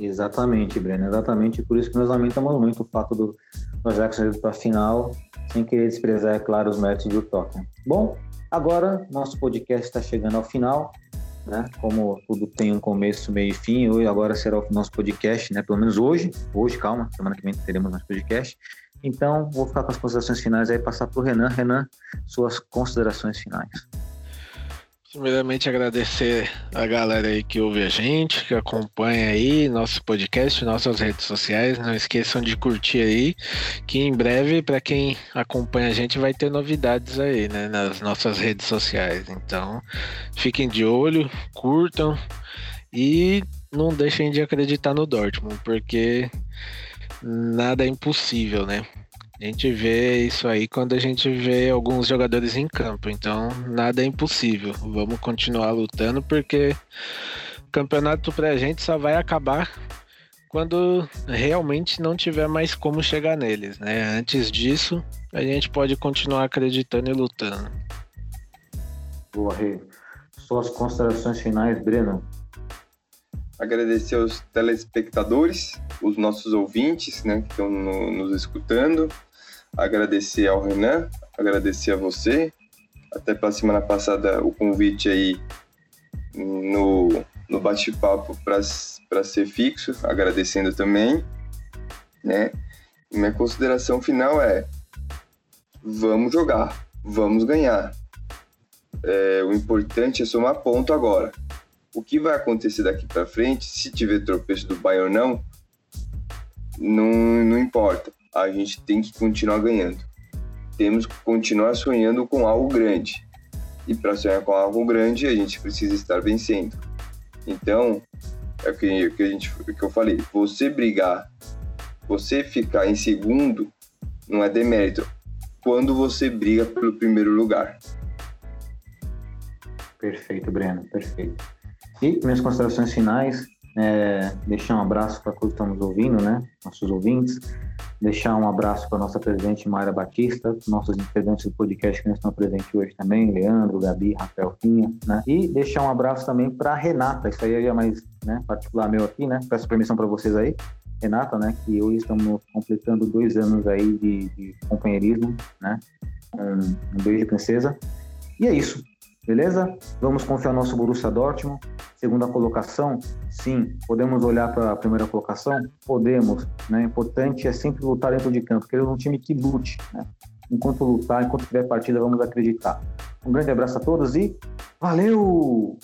Exatamente, Breno, exatamente por isso que nós lamentamos muito o fato do, Ajax ir para a final, sem querer desprezar, é claro, os méritos do Tottenham. Bom, agora nosso podcast está chegando ao final, né? Como tudo tem um começo, meio e fim, hoje agora será o nosso podcast, né? Pelo menos hoje, hoje, calma, semana que vem teremos nosso podcast. Então, vou ficar com as considerações finais aí, passar para o Renan. Renan, suas considerações finais. Primeiramente, agradecer a galera aí que ouve a gente, que acompanha aí nosso podcast, nossas redes sociais. Não esqueçam de curtir aí, que em breve, para quem acompanha a gente, vai ter novidades aí, né, nas nossas redes sociais. Então, fiquem de olho, curtam e não deixem de acreditar no Dortmund, porque nada é impossível, né? A gente vê isso aí quando a gente vê alguns jogadores em campo. Então, nada é impossível. Vamos continuar lutando porque o campeonato pra gente só vai acabar quando realmente não tiver mais como chegar neles, né? Antes disso, a gente pode continuar acreditando e lutando. Boa, Rei. Suas considerações finais, Breno? Agradecer aos telespectadores, os nossos ouvintes, né, que estão no, nos escutando agradecer ao Renan, agradecer a você, até pela semana passada o convite aí no, no bate-papo para ser fixo, agradecendo também, né? minha consideração final é: vamos jogar, vamos ganhar. É, o importante é somar ponto agora. O que vai acontecer daqui para frente, se tiver tropeço do Bayern ou não, não, não importa a gente tem que continuar ganhando. Temos que continuar sonhando com algo grande. E para sonhar com algo grande, a gente precisa estar vencendo. Então, é o que, que, a gente, que eu falei, você brigar, você ficar em segundo, não é demérito. Quando você briga pelo primeiro lugar. Perfeito, Breno, perfeito. E minhas considerações finais, é, deixar um abraço para todos que estão nos ouvindo, né? Nossos ouvintes. Deixar um abraço para nossa presidente Mayra Batista, nossos integrantes do podcast que estão presentes hoje também, Leandro, Gabi, Rafael Pinha, né? E deixar um abraço também para Renata, isso aí é mais né, particular meu aqui, né? Peço permissão para vocês aí. Renata, né? Que hoje estamos completando dois anos aí de, de companheirismo, né? Um, um beijo, princesa. E é isso. Beleza? Vamos confiar no nosso Borussia Dortmund. Segunda colocação, sim. Podemos olhar para a primeira colocação? Podemos. Né? O importante é sempre lutar dentro de campo. Queremos um time que lute. Né? Enquanto lutar, enquanto tiver partida, vamos acreditar. Um grande abraço a todos e valeu!